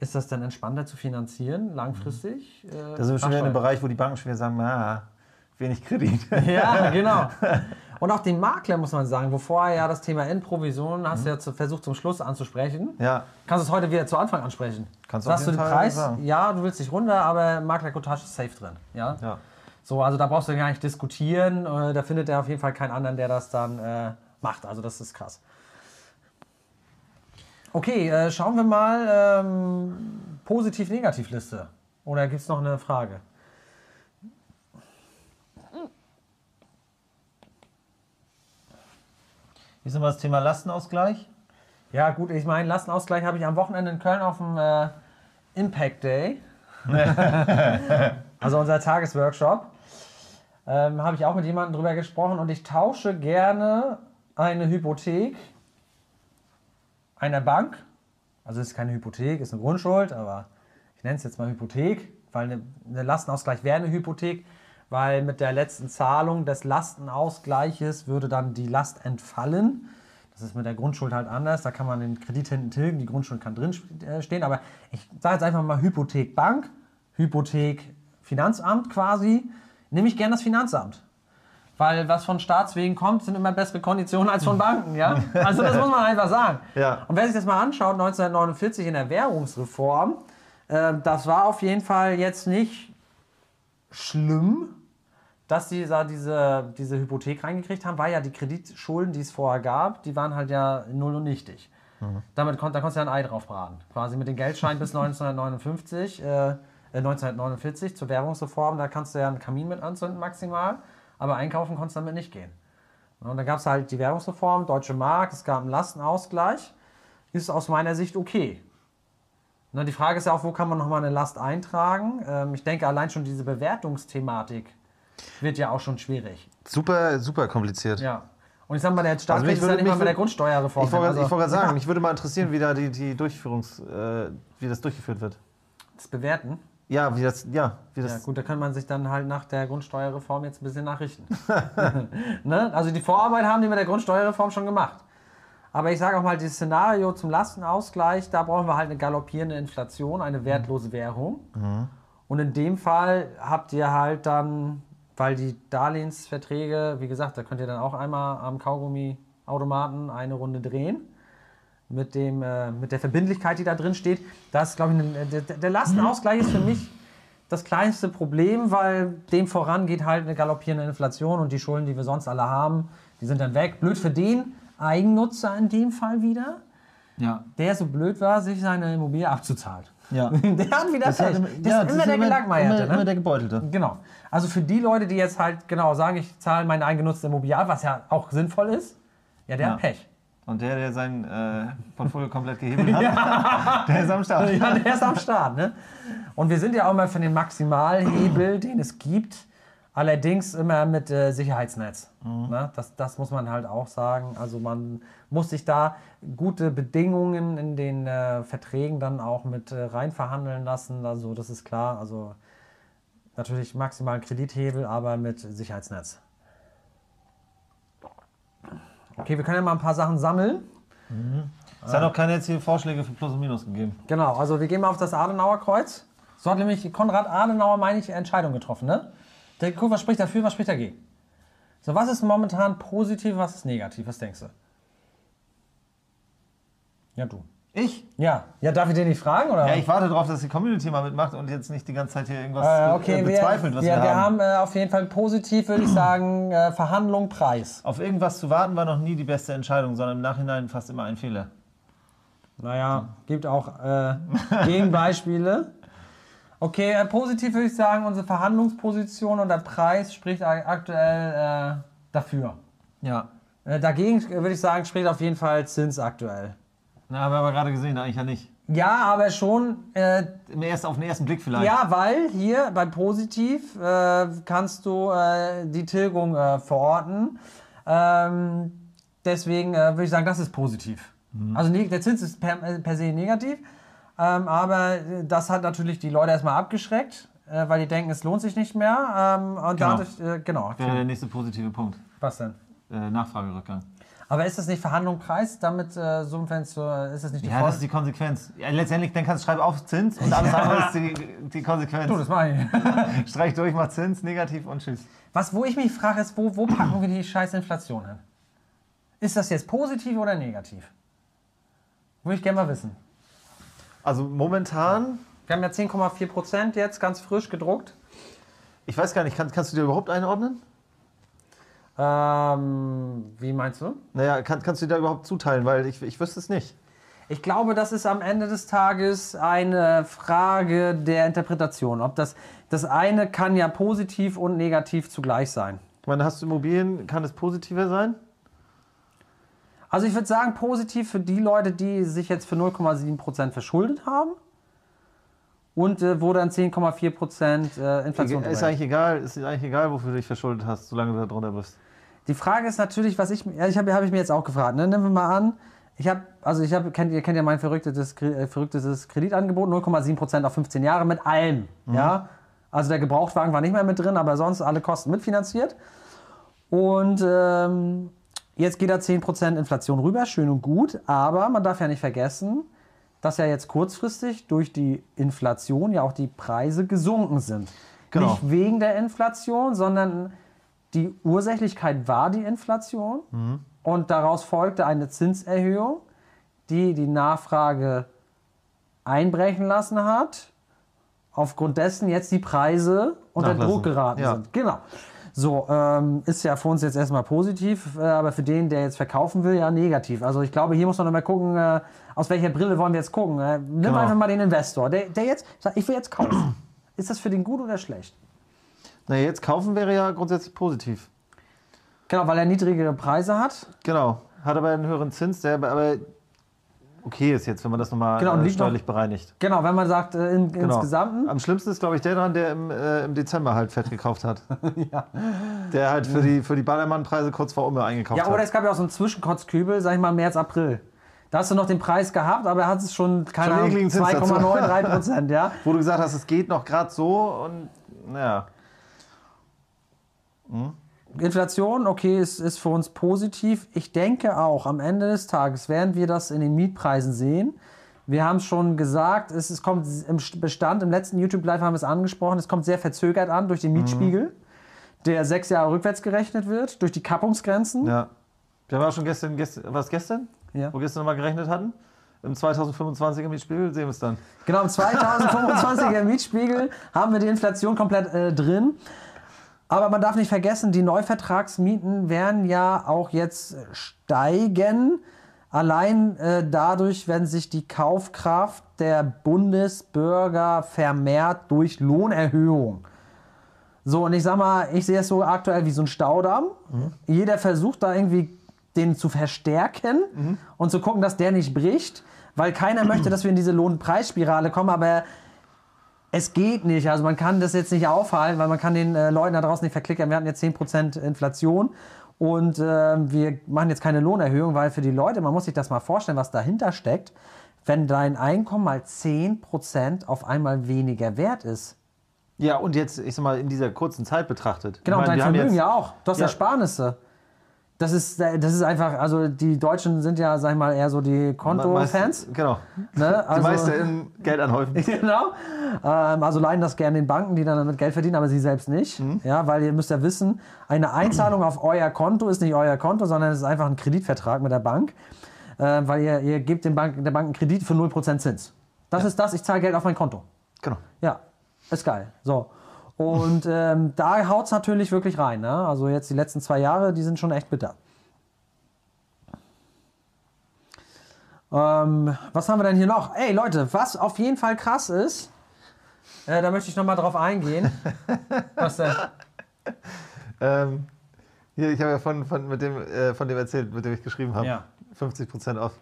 ist das dann entspannter zu finanzieren, langfristig? Äh, Da sind wir schon wieder in einem. Bereich, wo die Banken schwer sagen, na, wenig Kredit. Ja, genau. *laughs* Und auch den Makler muss man sagen, wovor ja das Thema Endprovision hast Mhm. du ja zu, versucht zum Schluss anzusprechen. ja, Kannst du es heute wieder zu Anfang ansprechen? Kannst du Sagst du den Fall Preis? sagen. Ja, du willst dich runter, aber Maklercottage ist safe drin. Ja? ja. So, also da brauchst du gar nicht diskutieren. Äh, Da findet er auf jeden Fall keinen anderen, der das dann äh, macht. Also das ist krass. Okay, äh, schauen wir mal ähm, Positiv-Negativ-Liste. Oder gibt es noch eine Frage? Wie ist nochmal das Thema Lastenausgleich? Ja, gut, ich meine, Lastenausgleich habe ich am Wochenende in Köln auf dem äh, Impact Day. *laughs* also unser Tagesworkshop. Ähm, habe ich auch mit jemandem drüber gesprochen und ich tausche gerne eine Hypothek einer Bank. Also es ist keine Hypothek, ist eine Grundschuld, aber ich nenne es jetzt mal Hypothek, weil eine, eine Lastenausgleich wäre eine Hypothek, weil mit der letzten Zahlung des Lastenausgleiches würde dann die Last entfallen. Das ist mit der Grundschuld halt anders. Da kann man den Kredit hinten tilgen, die Grundschuld kann drin äh, stehen. Aber ich sage jetzt einfach mal Hypothek Bank, Hypothek Finanzamt quasi. Nehme ich gern das Finanzamt. Weil was von Staatswegen kommt, sind immer bessere Konditionen als von *laughs* Banken. Ja? Also das muss man einfach sagen. Ja. Und wer sich das mal anschaut, 1949 in der Währungsreform, Äh, das war auf jeden Fall jetzt nicht schlimm, dass die da diese, diese Hypothek reingekriegt haben, weil ja die Kreditschulden, die es vorher gab, die waren halt ja null und nichtig. Damit kon da konntest du ja ein Ei drauf braten. Quasi mit den Geldscheinen bis *laughs* 1959, äh, äh, 1949 zur Währungsreform, da kannst du ja einen Kamin mit anzünden maximal, aber einkaufen konntest du damit nicht gehen. Und dann gab es halt die Währungsreform, Deutsche Mark, es gab einen Lastenausgleich. Ist aus meiner Sicht okay. Na, die Frage ist ja auch, wo kann man nochmal eine Last eintragen? Ähm, ich denke, allein schon diese Bewertungsthematik wird ja auch schon schwierig. Super, super kompliziert. Ja. Und ich sag mal, der Staat Also mich ja würde- mal mich mit der Grundsteuerreform. Ich wollte wollte gerade Also, sagen, mich würde mal interessieren, wie da die, die Durchführungs, äh, wie das durchgeführt wird. das Bewerten. Ja, wie das, ja, wie das. Ja, gut, da kann man sich dann halt nach der Grundsteuerreform jetzt ein bisschen nachrichten. *laughs* ne? Also die Vorarbeit haben die mit der Grundsteuerreform schon gemacht. Aber ich sage auch mal, dieses Szenario zum Lastenausgleich, da brauchen wir halt eine galoppierende Inflation, eine wertlose Währung. Und in dem Fall habt ihr halt dann, weil die Darlehensverträge, wie gesagt, da könnt ihr dann auch einmal am Kaugummi-Automaten eine Runde drehen. Mit, dem, äh, mit der Verbindlichkeit, die da drin steht. Das glaube ich, ein, der, der Lastenausgleich ist für mich das kleinste Problem, weil dem voran geht halt eine galoppierende Inflation und die Schulden, die wir sonst alle haben, die sind dann weg. Blöd für den Eigennutzer in dem Fall wieder, Ja. der so blöd war, sich seine Immobilie abzuzahlen. Ja. *laughs* Der hat wieder Das, Pech. hat Das, immer- ist ja, das immer der Gelackmeierte. Immer, ne? immer der Gebeutelte. Genau. Also für die Leute, die jetzt halt genau sagen, ich zahle meine eingenutzte Immobilie ab, was ja auch sinnvoll ist, ja, der Ja. hat Pech. Und der, der sein äh, Portfolio komplett gehebelt hat, *laughs* *laughs* der ist am Start. Ja, der ist am Start. Ne? Und wir sind ja auch mal für den Maximalhebel, *clears throat* den es gibt, allerdings immer mit äh, Sicherheitsnetz. Ne? Das, das muss man halt auch sagen. Also man muss sich da gute Bedingungen in den äh, Verträgen dann auch mit äh, rein verhandeln lassen. Also das ist klar. Also natürlich maximalen Kredithebel, aber mit Sicherheitsnetz. Okay, wir können ja mal ein paar Sachen sammeln. Es hat auch keine jetzt hier Vorschläge für Plus und Minus gegeben. Genau, also wir gehen mal auf das Adenauer Kreuz. So hat nämlich Konrad Adenauer, meine ich, Entscheidung getroffen, ne? Der guck, was spricht dafür, was spricht dagegen? So, was ist momentan positiv, was ist negativ? Was denkst du? Ja, du. Ich? Ja, ja, darf ich den nicht fragen, oder? Ja, ich warte darauf, dass die Community mal mitmacht und jetzt nicht die ganze Zeit hier irgendwas äh, okay, äh, wir, bezweifelt, was wir, wir, wir haben. haben äh, auf jeden Fall positiv, würde ich sagen, äh, Verhandlung, Preis. Auf irgendwas zu warten war noch nie die beste Entscheidung, sondern im Nachhinein fast immer ein Fehler. Naja, gibt auch äh, Gegenbeispiele. Okay, äh, positiv würde ich sagen, unsere Verhandlungsposition und der Preis spricht aktuell äh, dafür. Ja. Dagegen würde ich sagen, spricht auf jeden Fall Zins aktuell. Na, haben wir aber gerade gesehen, eigentlich ja nicht. Ja, aber schon, äh, Im ersten, auf den ersten Blick vielleicht. ja, weil hier bei Positiv äh, kannst du äh, die Tilgung äh, verorten. Ähm, deswegen äh, würde ich sagen, das ist positiv. Also ne- der Zins ist per, äh, per se negativ, ähm, aber das hat natürlich die Leute erstmal abgeschreckt, weil die denken, es lohnt sich nicht mehr. Ähm, und Genau. dadurch, genau. Wäre der nächste positive Punkt. Was denn? Nachfragerückgang. Aber ist das nicht Verhandlung Preis? Damit äh, so ist das nicht die Ja, Folge? das ist die Konsequenz. Ja, letztendlich, dann kannst du schreiben auf Zins und alles *laughs* andere ist die, die Konsequenz. Du, das mache ich. *laughs* Streich durch, mach Zins, negativ und tschüss. Was, wo ich mich frage, ist, wo, wo packen wir die scheiß Inflation hin? Ist das jetzt positiv oder negativ? Würde ich gerne mal wissen. Also momentan, Wir haben ja 10,4 Prozent jetzt, ganz frisch gedruckt. ich weiß gar nicht, kann, kannst du dir überhaupt einordnen? Ähm, wie meinst du? Naja, kann, kannst du dir da überhaupt zuteilen, weil ich, ich wüsste es nicht. Ich glaube, das ist am Ende des Tages eine Frage der Interpretation. Ob das, das eine kann ja positiv und negativ zugleich sein. Ich meine, hast du Immobilien, kann es positiver sein? Also ich würde sagen, positiv für die Leute, die sich jetzt für 0,7% verschuldet haben und äh, wo dann 10,4% äh, Inflation Ist eigentlich egal, ist eigentlich egal, wofür du dich verschuldet hast, solange du da drunter bist. Die Frage ist natürlich, was ich, ja, ich habe hab ich mir jetzt auch gefragt. Ne? Nehmen wir mal an, ich habe, also ich habe, kennt, ihr kennt ja mein verrücktes, äh, verrücktes Kreditangebot, 0,7% auf 15 Jahre mit allem. Ja? Also der Gebrauchtwagen war nicht mehr mit drin, aber sonst alle Kosten mitfinanziert. Und ähm, jetzt geht da 10% Inflation rüber, schön und gut, aber man darf ja nicht vergessen, dass ja jetzt kurzfristig durch die Inflation ja auch die Preise gesunken sind. Genau. Nicht wegen der Inflation, sondern die Ursächlichkeit war die Inflation und daraus folgte eine Zinserhöhung, die die Nachfrage einbrechen lassen hat aufgrund dessen jetzt die Preise unter Nachlassen. Druck geraten Ja. sind. Genau. So, ähm, ist ja für uns jetzt erstmal positiv, äh, aber für den, der jetzt verkaufen will, ja negativ. Also ich glaube, hier muss man noch mal gucken, äh, aus welcher Brille wollen wir jetzt gucken. Äh, nimm Genau. einfach mal den Investor, der, der jetzt sagt, ich will jetzt kaufen. ist das für den gut oder schlecht? Na, jetzt kaufen wäre ja grundsätzlich positiv. Genau, weil er niedrigere Preise hat. Genau. Hat aber einen höheren Zins, der aber okay ist jetzt, wenn man das nochmal Genau, äh, liegt noch- steuerlich bereinigt. Genau, wenn man sagt, äh, in, Genau. insgesamt. Am schlimmsten ist, glaube ich, der dran, der im, äh, im Dezember halt fett gekauft hat. *laughs* Ja. Der halt für die, für die Ballermann-Preise kurz vor Umme eingekauft Ja, oder hat. es gab ja auch so einen Zwischenkotzkübel, sag ich mal, März, April. Da hast du noch den Preis gehabt, aber er hat es schon, keine Schon Ahnung, ekligen Zins dazu. 2,93 Prozent, ja. Wo du gesagt hast, es geht noch gerade so und naja. Inflation, okay, ist, ist für uns positiv. Ich denke auch, am Ende des Tages werden wir das in den Mietpreisen sehen. Wir haben es schon gesagt, es, es kommt im Bestand, im letzten YouTube-Live haben wir es angesprochen, es kommt sehr verzögert an durch den Mietspiegel, der sechs Jahre rückwärts gerechnet wird, durch die Kappungsgrenzen. Ja. Wir haben auch schon gestern, gestern was gestern? Ja. Wo wir gestern nochmal gerechnet hatten? Im 2025 im Mietspiegel sehen wir es dann. Genau, im 2025er *laughs* Mietspiegel haben wir die Inflation komplett äh, drin. Aber man darf nicht vergessen, die Neuvertragsmieten werden ja auch jetzt steigen. Allein äh, dadurch werden sich die Kaufkraft der Bundesbürger vermehrt durch Lohnerhöhung. So, und ich sag mal, ich sehe es so aktuell wie so ein Staudamm. Jeder versucht da irgendwie den zu verstärken und zu gucken, dass der nicht bricht, weil keiner möchte, *clears throat* dass wir in diese Lohnpreisspirale kommen, aber es geht nicht. Also man kann das jetzt nicht aufhalten, weil man kann den äh, Leuten da draußen nicht verklickern. Wir hatten jetzt 10% Inflation und äh, wir machen jetzt keine Lohnerhöhung, weil für die Leute, man muss sich das mal vorstellen, was dahinter steckt, wenn dein Einkommen mal 10% auf einmal weniger wert ist. Ja, und jetzt, ich sag mal, in dieser kurzen Zeit betrachtet. Genau, Ich meine, dein Vermögen jetzt- ja auch. Du hast Ja. Ersparnisse. Das ist, das ist einfach, also die Deutschen sind ja, sag ich mal, eher so die Konto-Fans. Genau. Ne? Die Also, meisten in Geld anhäufen. *laughs* genau. Ähm, also leihen das gerne den Banken, die dann damit Geld verdienen, aber sie selbst nicht. Mhm. Ja, weil ihr müsst ja wissen, eine Einzahlung auf euer Konto ist nicht euer Konto, sondern es ist einfach ein Kreditvertrag mit der Bank. Äh, weil ihr, ihr gebt dem Bank, der Bank einen Kredit für 0% Zins. Das ist das, ich zahle Geld auf mein Konto. Genau. Ja, ist geil. So. Und ähm, da haut es natürlich wirklich rein. Ne? Also jetzt die letzten zwei Jahre, die sind schon echt bitter. Ähm, was haben wir denn hier noch? Ey Leute, was auf jeden Fall krass ist, äh, da möchte ich nochmal drauf eingehen. *laughs* was denn? Ähm, hier, ich habe ja von, von, mit dem, äh, von dem erzählt, mit dem ich geschrieben habe. Ja. 50% off.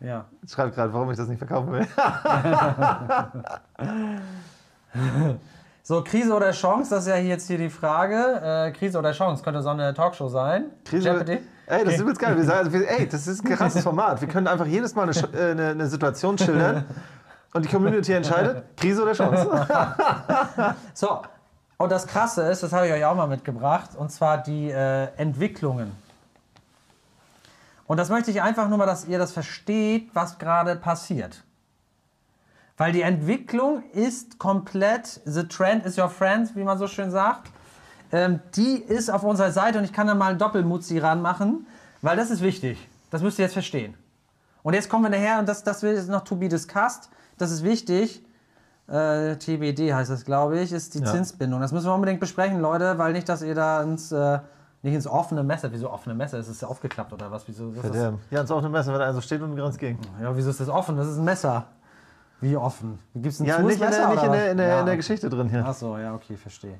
Ja. Ich schreibe gerade, warum ich das nicht verkaufen will. *laughs* *laughs* So, Krise oder Chance, das ist ja jetzt hier die Frage. Äh, Krise oder Chance, könnte so eine Talkshow sein. Krise, Jeopardy? ey, das ist übelst geil. Wir sagen, also *laughs* wir, ey, das ist ein krasses Format. Wir können einfach jedes Mal eine, äh, eine, eine Situation schildern und die Community entscheidet, Krise oder Chance. *laughs* So, und das Krasse ist, das habe ich euch auch mal mitgebracht, und zwar die äh, Entwicklungen. Und das möchte ich einfach nur mal, dass ihr das versteht, was gerade passiert. Weil die Entwicklung ist komplett, the trend is your friend, wie man so schön sagt. Ähm, die ist auf unserer Seite und ich kann da mal einen Doppelmutzi ranmachen, weil das ist wichtig. Das müsst ihr jetzt verstehen. Und jetzt kommen wir nachher, und das, das wird noch to be discussed, das ist wichtig. Äh, TBD heißt das, glaube ich, ist die Ja. Zinsbindung. Das müssen wir unbedingt besprechen, Leute, weil nicht, dass ihr da ins, äh, nicht ins offene Messer, wieso offene Messer? Ist es aufgeklappt oder was? Wieso, ist das? Ja, uns auch eine Messe, wenn einer so steht und grenzt gegen. Ja, wieso ist das offen? Das ist ein Messer. Wie offen? Gibt es ein Ja, nicht, in der, nicht in der, in der, Ja, in der. Geschichte drin hier. Ach so, ja, okay, verstehe.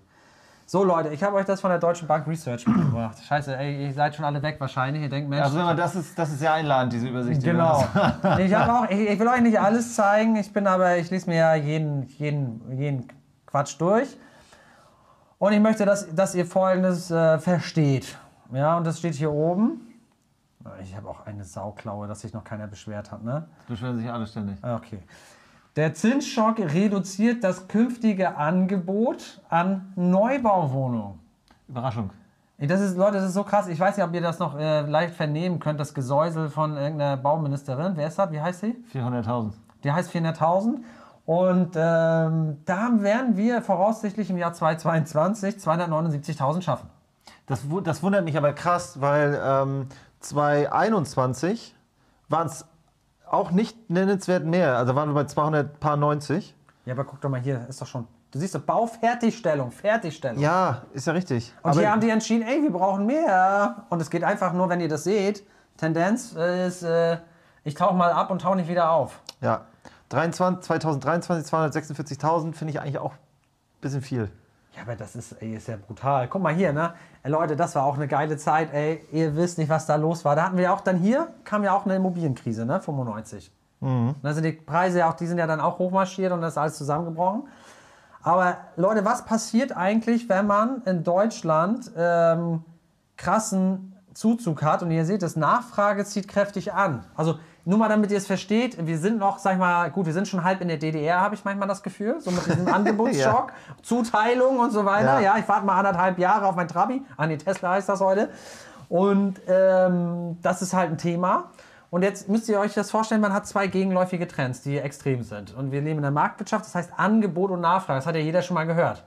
So, Leute, ich habe euch das von der Deutschen Bank Research *clears throat* mitgebracht. Scheiße, ey, ihr seid schon alle weg wahrscheinlich. Ihr denkt, Mensch, Also, das ist, das ist ja einladend, diese Übersicht. die Genau. *laughs* Ich, auch, *laughs* ich, ich will euch nicht alles zeigen. Ich bin aber, ich lese mir ja jeden, jeden, jeden Quatsch durch. Und ich möchte, dass, dass ihr Folgendes äh, versteht. Ja, und das steht hier oben. Ich habe auch eine Sauklaue, dass sich noch keiner beschwert hat, ne? Beschweren sich alle ständig. Ah, Okay. Der Zinsschock reduziert das künftige Angebot an Neubauwohnungen. Überraschung. Das ist, Leute, das ist so krass. Ich weiß nicht, ob ihr das noch äh, leicht vernehmen könnt, das Gesäusel von irgendeiner Bauministerin. Wer ist das? Wie heißt sie? 400.000. Die heißt 400.000. Und ähm, da werden wir voraussichtlich im Jahr 2022 279.000 schaffen. Das, das wundert mich aber krass, weil ähm, 2021 waren es auch nicht nennenswert mehr. Also waren wir bei 290. Ja, aber guck doch mal hier, ist doch schon. Du siehst doch Baufertigstellung, Fertigstellung. Ja, ist ja richtig. Und hier haben die entschieden, ey, wir brauchen mehr. Und es geht einfach nur, wenn ihr das seht, Tendenz ist, äh, ich tauche mal ab und tauche nicht wieder auf. ja, 23, 2023 246.000 finde ich eigentlich auch ein bisschen viel. Ja, aber das ist, ey, ist ja brutal. Guck mal hier, ne? Ey, Leute, das war auch eine geile Zeit, ey. Ihr wisst nicht, was da los war. Da hatten wir auch dann hier, kam ja auch eine Immobilienkrise, ne? 95. Mhm. Da sind die Preise ja auch, die sind ja dann auch hochmarschiert und das ist alles zusammengebrochen. Aber Leute, was passiert eigentlich, wenn man in Deutschland ähm, krassen Zuzug hat und ihr seht, das Nachfrage zieht kräftig an. Also nur mal damit ihr es versteht, wir sind noch, sag ich mal, gut, wir sind schon halb in der DDR, habe ich manchmal das Gefühl, so mit diesem *laughs* Angebotsschock, Zuteilung und so weiter. Ja. Ja, ich warte mal anderthalb Jahre auf mein Trabi. Ah, nee, Tesla heißt das heute. Und ähm, das ist halt ein Thema. Und jetzt müsst ihr euch das vorstellen, man hat zwei gegenläufige Trends, die extrem sind. Und wir leben in der Marktwirtschaft, das heißt Angebot und Nachfrage. Das hat ja jeder schon mal gehört.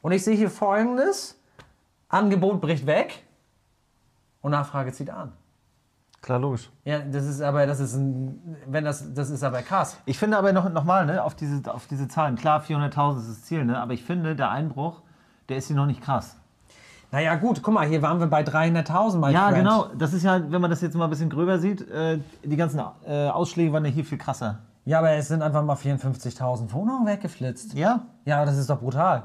Und ich sehe hier folgendes: Angebot bricht weg und Nachfrage zieht an. Klar, logisch. Ja, das ist aber, das ist ein, wenn das, das ist aber krass. Ich finde aber noch, noch mal, ne, auf diese, auf diese Zahlen, klar, 400.000 ist das Ziel, ne, aber ich finde, der Einbruch, der ist hier noch nicht krass. Naja, gut, guck mal, hier waren wir bei 300.000 mal. Ja, genau. Das ist ja, wenn man das jetzt mal ein bisschen gröber sieht, äh, die ganzen äh, Ausschläge waren ja hier viel krasser. Ja, aber es sind einfach mal 54.000 Wohnungen weggeflitzt. Ja? Ja, das ist doch brutal.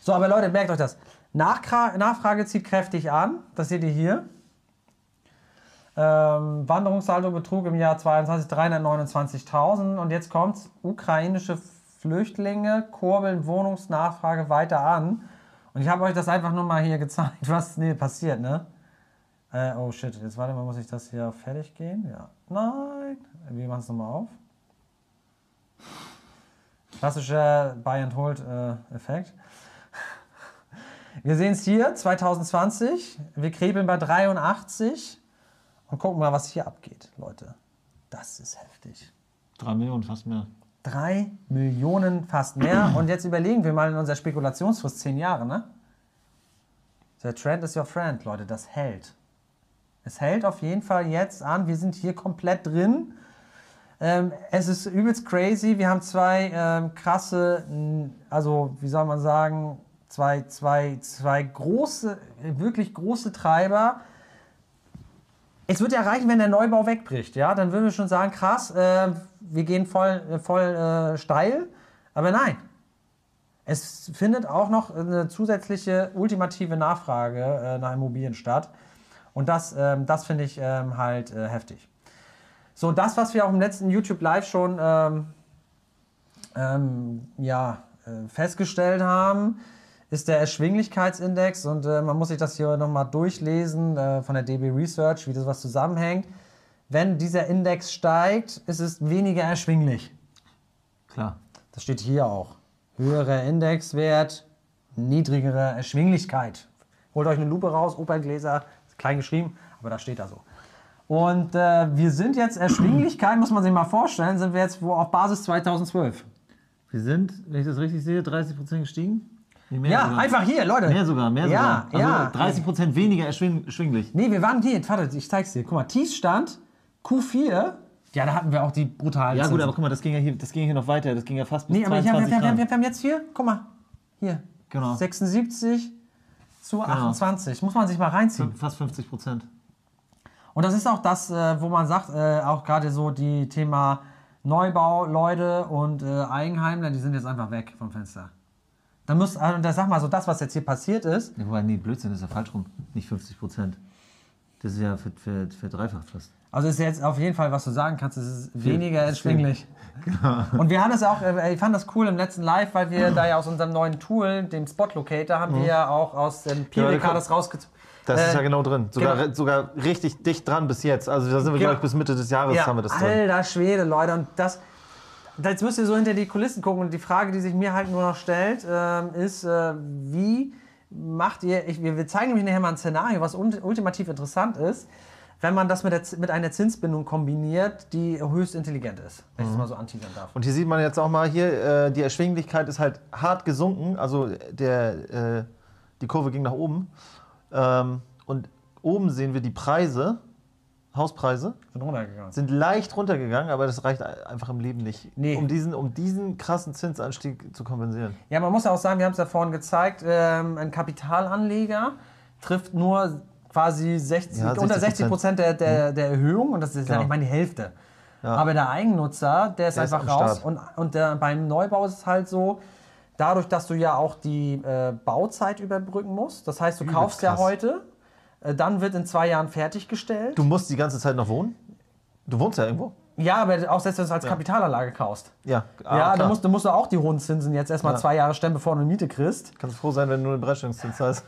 So, aber Leute, merkt euch das. Nachfrage zieht kräftig an. Das seht ihr hier. Ähm, Wanderungssaldo betrug im Jahr 22 329.000. Und jetzt kommt's. Ukrainische Flüchtlinge kurbeln Wohnungsnachfrage weiter an. Und ich habe euch das einfach nur mal hier gezeigt, *laughs* was nee, passiert, ne? Äh, oh shit, jetzt warte mal, muss ich das hier fertig gehen? Ja. Nein. Wir machen es nochmal auf. Klassischer Buy-and-Hold-Effekt. Wir sehen es hier, 2020. Wir krebeln bei 83 und gucken mal, was hier abgeht, Leute. Das ist heftig. Drei Millionen, fast mehr. Drei Millionen, fast mehr. Und jetzt überlegen wir mal in unserer Spekulationsfrist zehn Jahre, ne? Der Trend is your friend, Leute. Das hält. Es hält auf jeden Fall jetzt an. Wir sind hier komplett drin. Ähm, es ist übelst crazy. Wir haben zwei ähm, krasse, also wie soll man sagen, zwei, zwei, zwei große, wirklich große Treiber. Es wird ja reichen, wenn der Neubau wegbricht, ja, dann würden wir schon sagen, krass, äh, wir gehen voll, äh, voll äh, steil. Aber nein, es findet auch noch eine zusätzliche ultimative Nachfrage äh, nach Immobilien statt. Und das, ähm, das finde ich ähm, halt äh, heftig. So, das, was wir auch im letzten YouTube Live schon ähm, ähm, ja, äh, festgestellt haben, ist der Erschwinglichkeitsindex. Und äh, man muss sich das hier nochmal durchlesen äh, von der DB Research, wie das was zusammenhängt. Wenn dieser Index steigt, ist es weniger erschwinglich. Klar. Das steht hier auch. Höherer Indexwert, niedrigere Erschwinglichkeit. Holt euch eine Lupe raus, Operngläser, klein geschrieben, aber das steht da so. Und äh, wir sind jetzt, Erschwinglichkeit, muss man sich mal vorstellen, sind wir jetzt wo auf Basis 2012. Wir sind, wenn ich das richtig sehe, 30% gestiegen? Mehr Ja, sogar. einfach hier, Leute. Mehr sogar, mehr Ja, sogar. ja. Also 30% weniger erschwing erschwinglich. Nee, wir waren hier, warte, ich zeig's dir. Guck mal, Tiefstand, Q4, ja, da hatten wir auch die brutalen Ja gut, Zinsen. aber guck mal, das ging ja hier, das ging hier noch weiter. Das ging ja fast bis Nee, aber ich hab, 22 wir, haben, Grad. wir, wir haben jetzt hier, guck mal, hier, Genau. 76 zu 28. Muss man sich mal reinziehen. Fast 50 Prozent. Und das ist auch das, äh, wo man sagt, äh, auch gerade so die Thema Neubau, Leute und äh, Eigenheimler, die sind jetzt einfach weg vom Fenster. Da muss, also, da sag mal so, das, was jetzt hier passiert ist, Ja, wobei, nee, Blödsinn, das ist ja falsch rum. Nicht 50 Prozent. Das ist ja für, für, für dreifach fast. also ist jetzt auf jeden Fall, was du sagen kannst, es ist weniger erschwinglich. *laughs* Und wir haben das auch, äh, ich fand das cool im letzten Live, weil wir da ja aus unserem neuen Tool, dem Spot Locator, haben wir ja auch aus dem Pirika guck. das rausgezogen. Das ist ja genau drin. Sogar, genau. sogar richtig dicht dran bis jetzt. Also da sind wir, Genau. glaube ich, bis Mitte des Jahres Ja, haben wir das drin. alter Schwede, Leute. Und das, jetzt müsst ihr so hinter die Kulissen gucken. Und die Frage, die sich mir halt nur noch stellt, ähm, ist, äh, wie macht ihr, ich, wir wir zeigen nämlich nachher mal ein Szenario, was un, ultimativ interessant ist, wenn man das mit, der, mit einer Zinsbindung kombiniert, die höchst intelligent ist. Wenn ich das mal so anteasern darf. Und hier sieht man jetzt auch mal hier, äh, die Erschwinglichkeit ist halt hart gesunken. Also der, äh, die Kurve ging nach oben. Ähm, und oben sehen wir die Preise Hauspreise Sind runtergegangen. sind leicht runtergegangen, aber das reicht einfach im Leben nicht, Nee. um, diesen, um diesen krassen Zinsanstieg zu kompensieren. Ja, man muss ja auch sagen, wir haben es ja vorhin gezeigt, ähm, ein Kapitalanleger trifft nur quasi 60, Ja, unter 60 Prozent der, der, der Erhöhung und das ist ja Genau. nicht mal die Hälfte. Ja. Aber der Eigennutzer, der ist Der ist einfach am raus Start. und, und der, beim Neubau ist es halt so, dadurch, dass du ja auch die äh, Bauzeit überbrücken musst, das heißt, du Übelst kaufst ja krass. heute, äh, dann wird in zwei Jahren fertiggestellt. Du musst die ganze Zeit noch wohnen? Du wohnst ja irgendwo? ja, aber auch selbst wenn du es als Kapitalanlage kaufst. Ja, ah, ja, da klar. musst, du musst du auch die hohen Zinsen jetzt erstmal Ja. zwei Jahre stemmen, bevor du eine Miete kriegst. Kannst froh sein, wenn du nur einen Berechnungszins hast.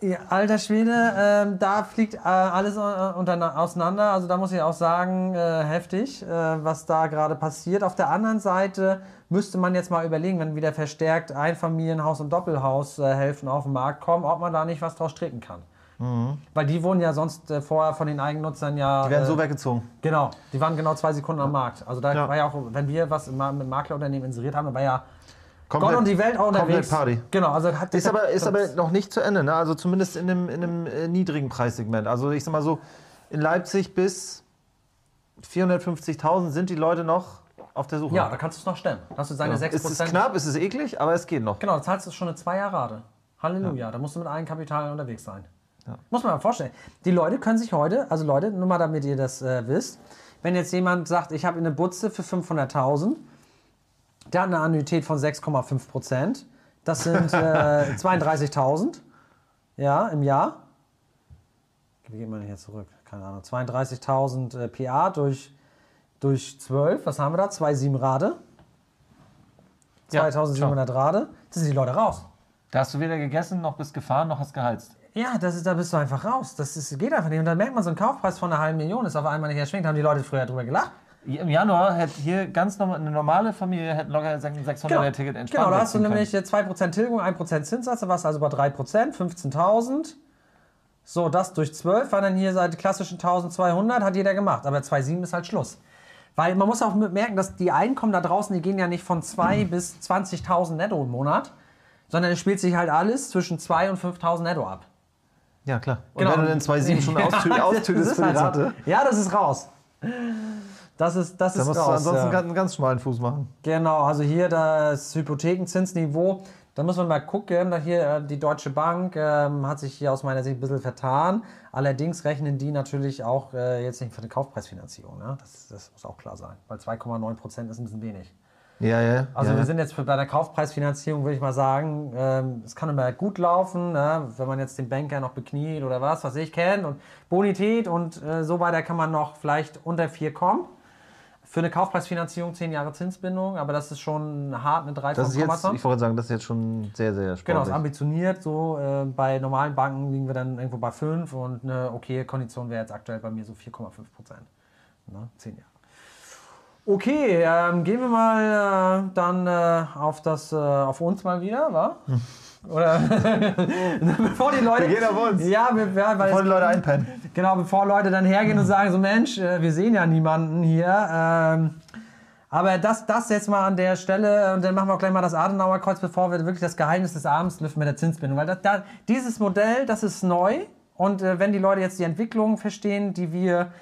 Ja, alter Schwede, ähm, da fliegt äh, alles äh, unter, auseinander. Also da muss ich auch sagen, äh, heftig, äh, was da gerade passiert. Auf der anderen Seite müsste man jetzt mal überlegen, wenn wieder verstärkt Einfamilienhaus und Doppelhaushälften auf den Markt kommen, ob man da nicht was draus stricken kann. Weil die wurden ja sonst äh, vorher von den Eigennutzern ja. Die werden äh, so weggezogen. Genau, die waren genau zwei Sekunden am Markt. Also da Ja. war ja auch, wenn wir was mit Maklerunternehmen inseriert haben, da war ja Komplett- Gott und die Welt auch unterwegs. Party. Genau, also hat Ist aber, ist aber noch nicht zu Ende, ne? also zumindest in einem, in einem äh, niedrigen Preissegment. Also ich sag mal so, in Leipzig bis 450.000 sind die Leute noch auf der Suche. Ja, da kannst du es noch stemmen. Hast du seine Ja. 6%. Es ist knapp, es ist eklig, aber es geht noch. Genau, da zahlst du schon eine Zweierrate. Halleluja, da musst du mit Eigenkapital unterwegs sein. Ja. Muss man mal vorstellen. Die Leute können sich heute, also Leute, nur mal damit ihr das äh, wisst, wenn jetzt jemand sagt, ich habe eine Butze für 500.000, der hat eine Annuität von 6,5 Prozent, das sind äh, *laughs* 32.000 ja, im Jahr. Wie geht man hier zurück? Keine Ahnung. 32.000 äh, PA durch, durch 12, was haben wir da? 2,7 Rate. Ja, 2700 Rate. Das sind die Leute raus. Da hast du weder gegessen, noch bist gefahren, noch hast geheizt. Ja, das ist, da bist du einfach raus. Das ist, geht einfach nicht. Und dann merkt man, so ein Kaufpreis von einer halben Million ist auf einmal nicht erschwingt. Haben die Leute früher drüber gelacht? Im Januar hätte hier ganz normal, eine normale Familie hätte locker 600 er Ticket entspannt Genau, da hast du nämlich äh, 2% Tilgung, 1% Zinssatz, da warst du also bei 3%, 15.000. So, das durch 12 war dann hier seit klassischen 1200, hat jeder gemacht. Aber 2,7 ist halt Schluss. Weil man muss auch merken, dass die Einkommen da draußen, die gehen ja nicht von 2 bis 20.000 netto im Monat, sondern es spielt sich halt alles zwischen 2 und 5.000 netto ab. Ja, klar. Und Genau. wenn du den 2,7 schon *laughs* austü austütest ist für die halt so. Rate, Ja, das ist raus. Das ist, das dann ist musst raus. du ansonsten ja. ganz- einen ganz schmalen Fuß machen. Genau, also hier das Hypothekenzinsniveau. Da muss man mal gucken. Da hier äh, die Deutsche Bank ähm, hat sich hier aus meiner Sicht ein bisschen vertan. Allerdings rechnen die natürlich auch äh, jetzt nicht für eine Kaufpreisfinanzierung. Ne? Das, das muss auch klar sein, weil 2,9 Prozent ist ein bisschen wenig. Ja, ja. Also ja. wir sind jetzt bei der Kaufpreisfinanzierung, würde ich mal sagen, ähm, es kann immer gut laufen, ne? wenn man jetzt den Banker noch bekniet oder was, was ich kenne und Bonität und äh, so weiter kann man noch vielleicht unter 4 kommen. Für eine Kaufpreisfinanzierung 10 Jahre Zinsbindung, aber das ist schon hart eine 3 das ist jetzt, ich wollte sagen, das ist jetzt schon sehr, sehr sportlich. Genau, ist ambitioniert. So äh, bei normalen Banken liegen wir dann irgendwo bei 5 und eine okaye Kondition wäre jetzt aktuell bei mir so 4,5 Prozent. Ne? 10 Jahre. Okay, ähm, gehen wir mal äh, dann äh, auf das, äh, auf uns mal wieder, wa? Oder *laughs* bevor die Leute. Wir gehen auf uns. Ja, wir, ja weil Bevor die Leute einpennen. Genau, bevor Leute dann hergehen und sagen, so Mensch, äh, wir sehen ja niemanden hier. Ähm, aber das, das jetzt mal an der Stelle und dann machen wir auch gleich mal das Adenauer Kreuz, bevor wir wirklich das Geheimnis des Abends lüften mit der Zinsbindung. Weil das, da, dieses Modell, das ist neu und äh, wenn die Leute jetzt die Entwicklung verstehen, die wir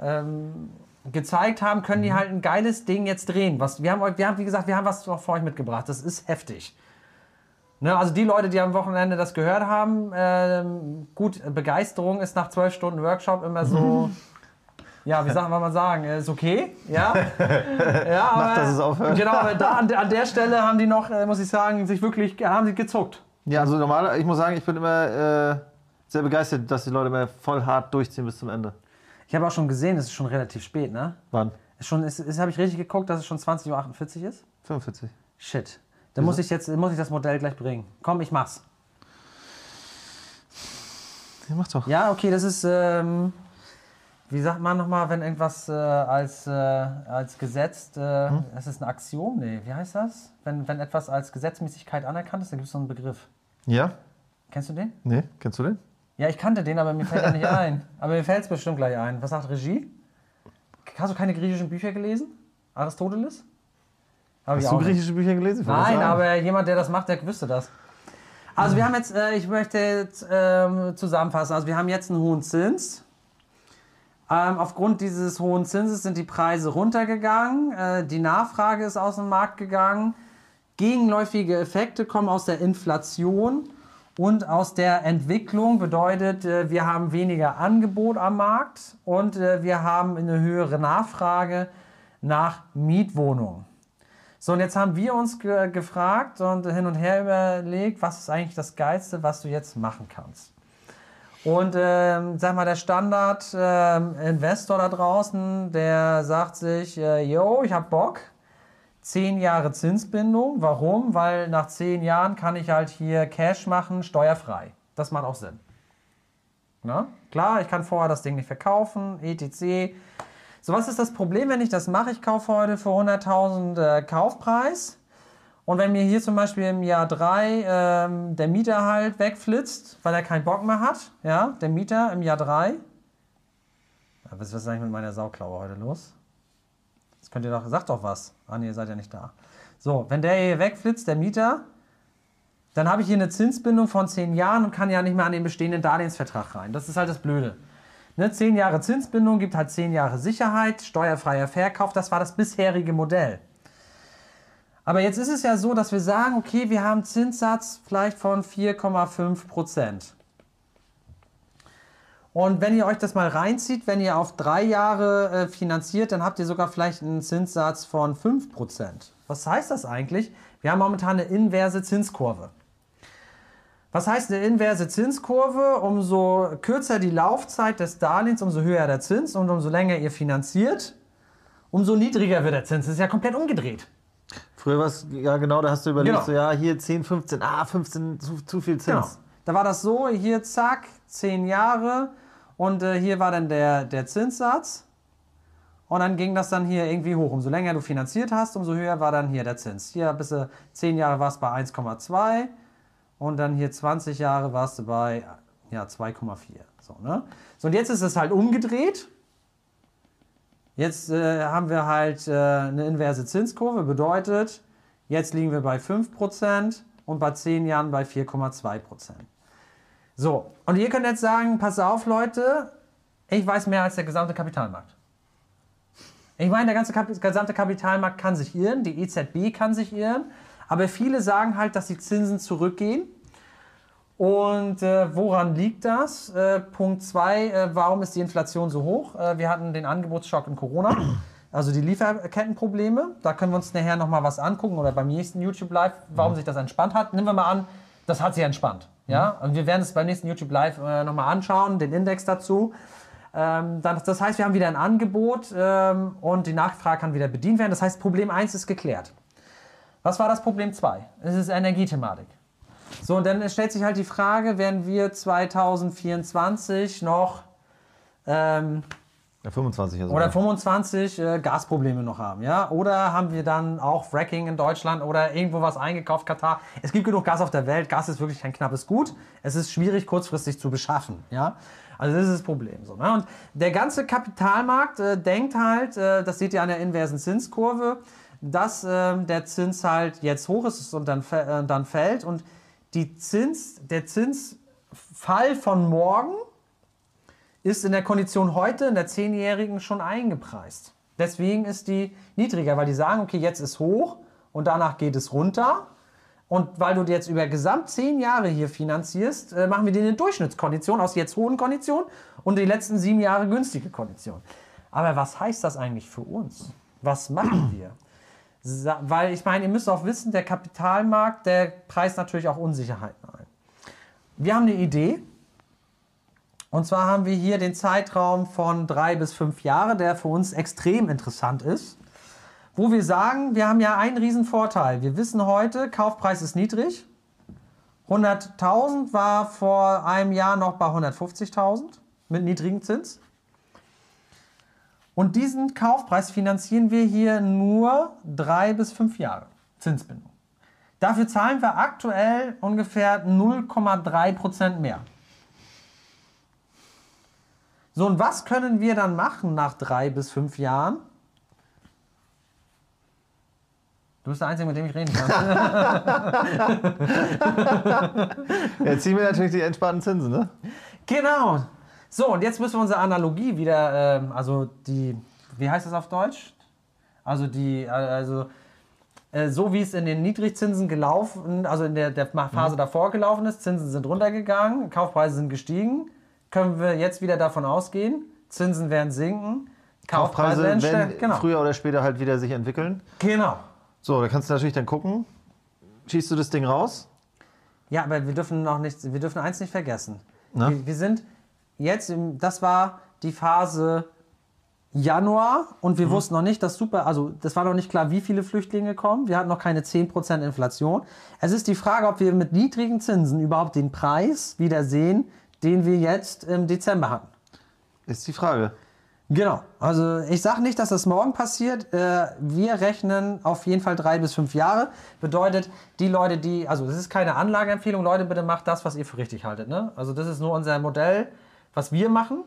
ähm, gezeigt haben, können die halt ein geiles Ding jetzt drehen. Was, wir, haben, wir haben, wie gesagt, wir haben was noch für euch mitgebracht. Das ist heftig. Ne, also die Leute, die am Wochenende das gehört haben, ähm, gut, Begeisterung ist nach zwölf Stunden Workshop immer so, *laughs* ja, wie sagt man mal sagen, ist okay, ja. *laughs* ja aber, dass es aufhört. Genau, aber da, an, der- an der Stelle haben die noch, äh, muss ich sagen, sich wirklich, haben sie gezuckt. Ja, also normal, ich muss sagen, ich bin immer äh, sehr begeistert, dass die Leute immer voll hart durchziehen bis zum Ende. Ich habe auch schon gesehen, es ist schon relativ spät, ne? Wann? Ist schon, ist, ist, habe ich richtig geguckt, dass es schon 20.48 Uhr ist? 45. Shit. Dann muss ich jetzt muss ich das Modell gleich bringen. Komm, ich mach's. Ja, mach doch. Ja, okay, das ist, ähm, wie sagt man nochmal, wenn irgendwas äh, als, äh, als gesetzt, äh, Hm? es ist ein Axiom? Nee, wie heißt das? Wenn, wenn etwas als Gesetzmäßigkeit anerkannt ist, dann gibt es so einen Begriff. Ja? Kennst du den? Nee, kennst du den? Ja, ich kannte den, aber mir fällt er nicht *laughs* ein. Aber mir fällt es bestimmt gleich ein. Was sagt Regie? Hast du keine griechischen Bücher gelesen? Aristoteles? Hab ich Hast du auch nicht. griechische Bücher gelesen? Nein, aber jemand, der das macht, der wüsste das. Also wir haben jetzt, äh, ich möchte jetzt ähm, zusammenfassen, also wir haben jetzt einen hohen Zins, Ähm, aufgrund dieses hohen Zinses sind die Preise runtergegangen, äh, die Nachfrage ist aus dem Markt gegangen, gegenläufige Effekte kommen aus der Inflation und aus der Entwicklung bedeutet, äh, wir haben weniger Angebot am Markt und äh, wir haben eine höhere Nachfrage nach Mietwohnungen. So, und jetzt haben wir uns ge gefragt und hin und her überlegt, was ist eigentlich das Geilste, was du jetzt machen kannst. Und ähm, sag mal, der Standard-Investor ähm, da draußen, der sagt sich, äh, yo, ich hab Bock, zehn Jahre Zinsbindung. Warum? Weil nach zehn Jahren kann ich halt hier Cash machen, steuerfrei. Das macht auch Sinn. Na? Klar, ich kann vorher das Ding nicht verkaufen, etc. So, was ist das Problem, wenn ich das mache? Ich kaufe heute für 100.000 äh, Kaufpreis. Und wenn mir hier zum Beispiel im Jahr 3 ähm, der Mieter halt wegflitzt, weil er keinen Bock mehr hat, ja, der Mieter im Jahr 3. Ja, was ist eigentlich mit meiner Sauklaue heute los? Könnt ihr doch, sagt doch was. Ah, nee, ihr seid ja nicht da. So, wenn der hier wegflitzt, der Mieter, dann habe ich hier eine Zinsbindung von 10 Jahren und kann ja nicht mehr an den bestehenden Darlehensvertrag rein. Das ist halt das Blöde. Ne, zehn Jahre Zinsbindung gibt halt zehn Jahre Sicherheit, steuerfreier Verkauf, das war das bisherige Modell. Aber jetzt ist es ja so, dass wir sagen, okay, wir haben Zinssatz vielleicht von 4,5 Prozent. Und wenn ihr euch das mal reinzieht, wenn ihr auf drei Jahre äh, finanziert, dann habt ihr sogar vielleicht einen Zinssatz von 5 Prozent. Was heißt das eigentlich? Wir haben momentan eine inverse Zinskurve. Was heißt eine inverse Zinskurve? Umso kürzer die Laufzeit des Darlehens, umso höher der Zins und umso länger ihr finanziert, umso niedriger wird der Zins. Das ist ja komplett umgedreht. Früher war es, ja genau, da hast du überlegt, genau. so ja, hier 10, 15, ah, 15, zu, zu viel Zins. Genau. Da war das so, hier zack, 10 Jahre und äh, hier war dann der, der Zinssatz. Und dann ging das dann hier irgendwie hoch. Umso länger du finanziert hast, umso höher war dann hier der Zins. Hier bis du 10 Jahre war es bei 1,2 und dann hier 20 Jahre warst du bei ja, 2,4. So, ne? so, und jetzt ist es halt umgedreht. Jetzt äh, haben wir halt äh, eine inverse Zinskurve, bedeutet, jetzt liegen wir bei 5% und bei 10 Jahren bei 4,2%. So, und ihr könnt jetzt sagen, pass auf Leute, ich weiß mehr als der gesamte Kapitalmarkt. Ich meine, der ganze Kap gesamte Kapitalmarkt kann sich irren, die EZB kann sich irren, aber viele sagen halt, dass die Zinsen zurückgehen. Und äh, woran liegt das? Äh, Punkt 2, äh, warum ist die Inflation so hoch? Äh, wir hatten den Angebotsschock in Corona, also die Lieferkettenprobleme. Da können wir uns nachher nochmal was angucken oder beim nächsten YouTube Live, warum sich das entspannt hat. Nehmen wir mal an, das hat sich entspannt. Ja? Und wir werden es beim nächsten YouTube Live äh, nochmal anschauen, den Index dazu. Ähm, das heißt, wir haben wieder ein Angebot ähm, und die Nachfrage kann wieder bedient werden. Das heißt, Problem 1 ist geklärt. Was war das Problem 2? Es ist Energiethematik. So, und dann stellt sich halt die Frage, werden wir 2024 noch ähm, ja, 25 also oder 25 äh, Gasprobleme noch haben, ja? Oder haben wir dann auch Fracking in Deutschland oder irgendwo was eingekauft, Katar? Es gibt genug Gas auf der Welt. Gas ist wirklich kein knappes Gut. Es ist schwierig kurzfristig zu beschaffen, ja? Also das ist das Problem. So, ne? Und der ganze Kapitalmarkt äh, denkt halt, äh, das seht ihr an der inversen Zinskurve, dass ähm, der Zins halt jetzt hoch ist und dann, äh, dann fällt. Und die Zins, der Zinsfall von morgen ist in der Kondition heute, in der Zehnjährigen, schon eingepreist. Deswegen ist die niedriger, weil die sagen, okay, jetzt ist hoch und danach geht es runter. Und weil du jetzt über gesamt zehn Jahre hier finanzierst, äh, machen wir dir eine Durchschnittskondition aus jetzt hohen Konditionen und die letzten sieben Jahre günstige Konditionen. Aber was heißt das eigentlich für uns? Was machen wir? Weil ich meine, ihr müsst auch wissen, der Kapitalmarkt, der preist natürlich auch Unsicherheiten ein. Wir haben eine Idee. Und zwar haben wir hier den Zeitraum von drei bis fünf Jahre, der für uns extrem interessant ist. Wo wir sagen, wir haben ja einen riesen Vorteil. Wir wissen heute, Kaufpreis ist niedrig. 100.000 war vor einem Jahr noch bei 150.000 mit niedrigem Zins. Und diesen Kaufpreis finanzieren wir hier nur drei bis fünf Jahre Zinsbindung. Dafür zahlen wir aktuell ungefähr 0,3 Prozent mehr. So, und was können wir dann machen nach drei bis fünf Jahren? Du bist der Einzige, mit dem ich reden kann. *laughs* Jetzt ziehen wir natürlich die entspannten Zinsen, ne? Genau. So, und jetzt müssen wir unsere Analogie wieder, ähm, also die, wie heißt das auf Deutsch? Also die, äh, also äh, so wie es in den Niedrigzinsen gelaufen, also in der, der Phase davor gelaufen ist, Zinsen sind runtergegangen, Kaufpreise sind gestiegen, können wir jetzt wieder davon ausgehen, Zinsen werden sinken, Kaufpreise, Kaufpreise werden. Genau. früher oder später halt wieder sich entwickeln. genau. So, da kannst du natürlich dann gucken. Schießt du das Ding raus? Ja, aber wir dürfen noch nicht, wir dürfen eins nicht vergessen. Wir, wir sind jetzt, im, das war die Phase Januar und Mhm. wir wussten noch nicht, dass super, also das war noch nicht klar, wie viele Flüchtlinge kommen. Wir hatten noch keine 10% Inflation. Es ist die Frage, ob wir mit niedrigen Zinsen überhaupt den Preis wieder sehen, den wir jetzt im Dezember hatten. Ist die Frage. Genau. Also ich sage nicht, dass das morgen passiert. Äh, wir rechnen auf jeden Fall drei bis fünf Jahre. Bedeutet, die Leute, die, also das ist keine Anlageempfehlung, Leute, bitte macht das, was ihr für richtig haltet. Ne? Also das ist nur unser Modell, was wir machen.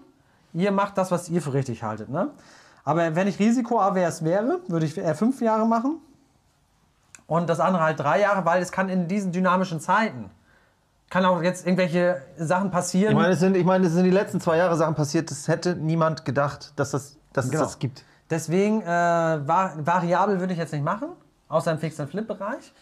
Ihr macht das, was ihr für richtig haltet. Ne? Aber wenn ich risikoavers wäre, würde ich eher fünf Jahre machen. Und das andere halt drei Jahre, weil es kann in diesen dynamischen Zeiten, kann auch jetzt irgendwelche Sachen passieren. Ich meine, es sind, ich meine, es sind die letzten zwei Jahre Sachen passiert, das hätte niemand gedacht, dass, das, dass Genau. es das gibt. Deswegen, äh, var variabel würde ich jetzt nicht machen, außer im Fix-and-Flip-Bereich.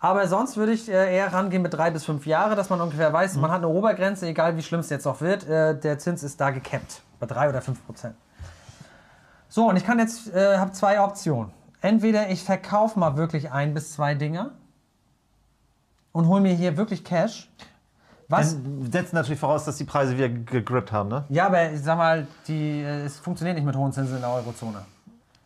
Aber sonst würde ich äh, eher rangehen mit drei bis fünf Jahre, dass man ungefähr weiß, man hat eine Obergrenze, egal wie schlimm es jetzt auch wird, äh, der Zins ist da gekappt, bei drei oder fünf Prozent. So, und ich kann jetzt, äh, habe zwei Optionen. Entweder ich verkaufe mal wirklich ein bis zwei Dinger und hole mir hier wirklich Cash. Was? Dann setzen natürlich voraus, dass die Preise wieder gegrippt haben, ne? Ja, aber ich sag mal, die, äh, es funktioniert nicht mit hohen Zinsen in der Eurozone.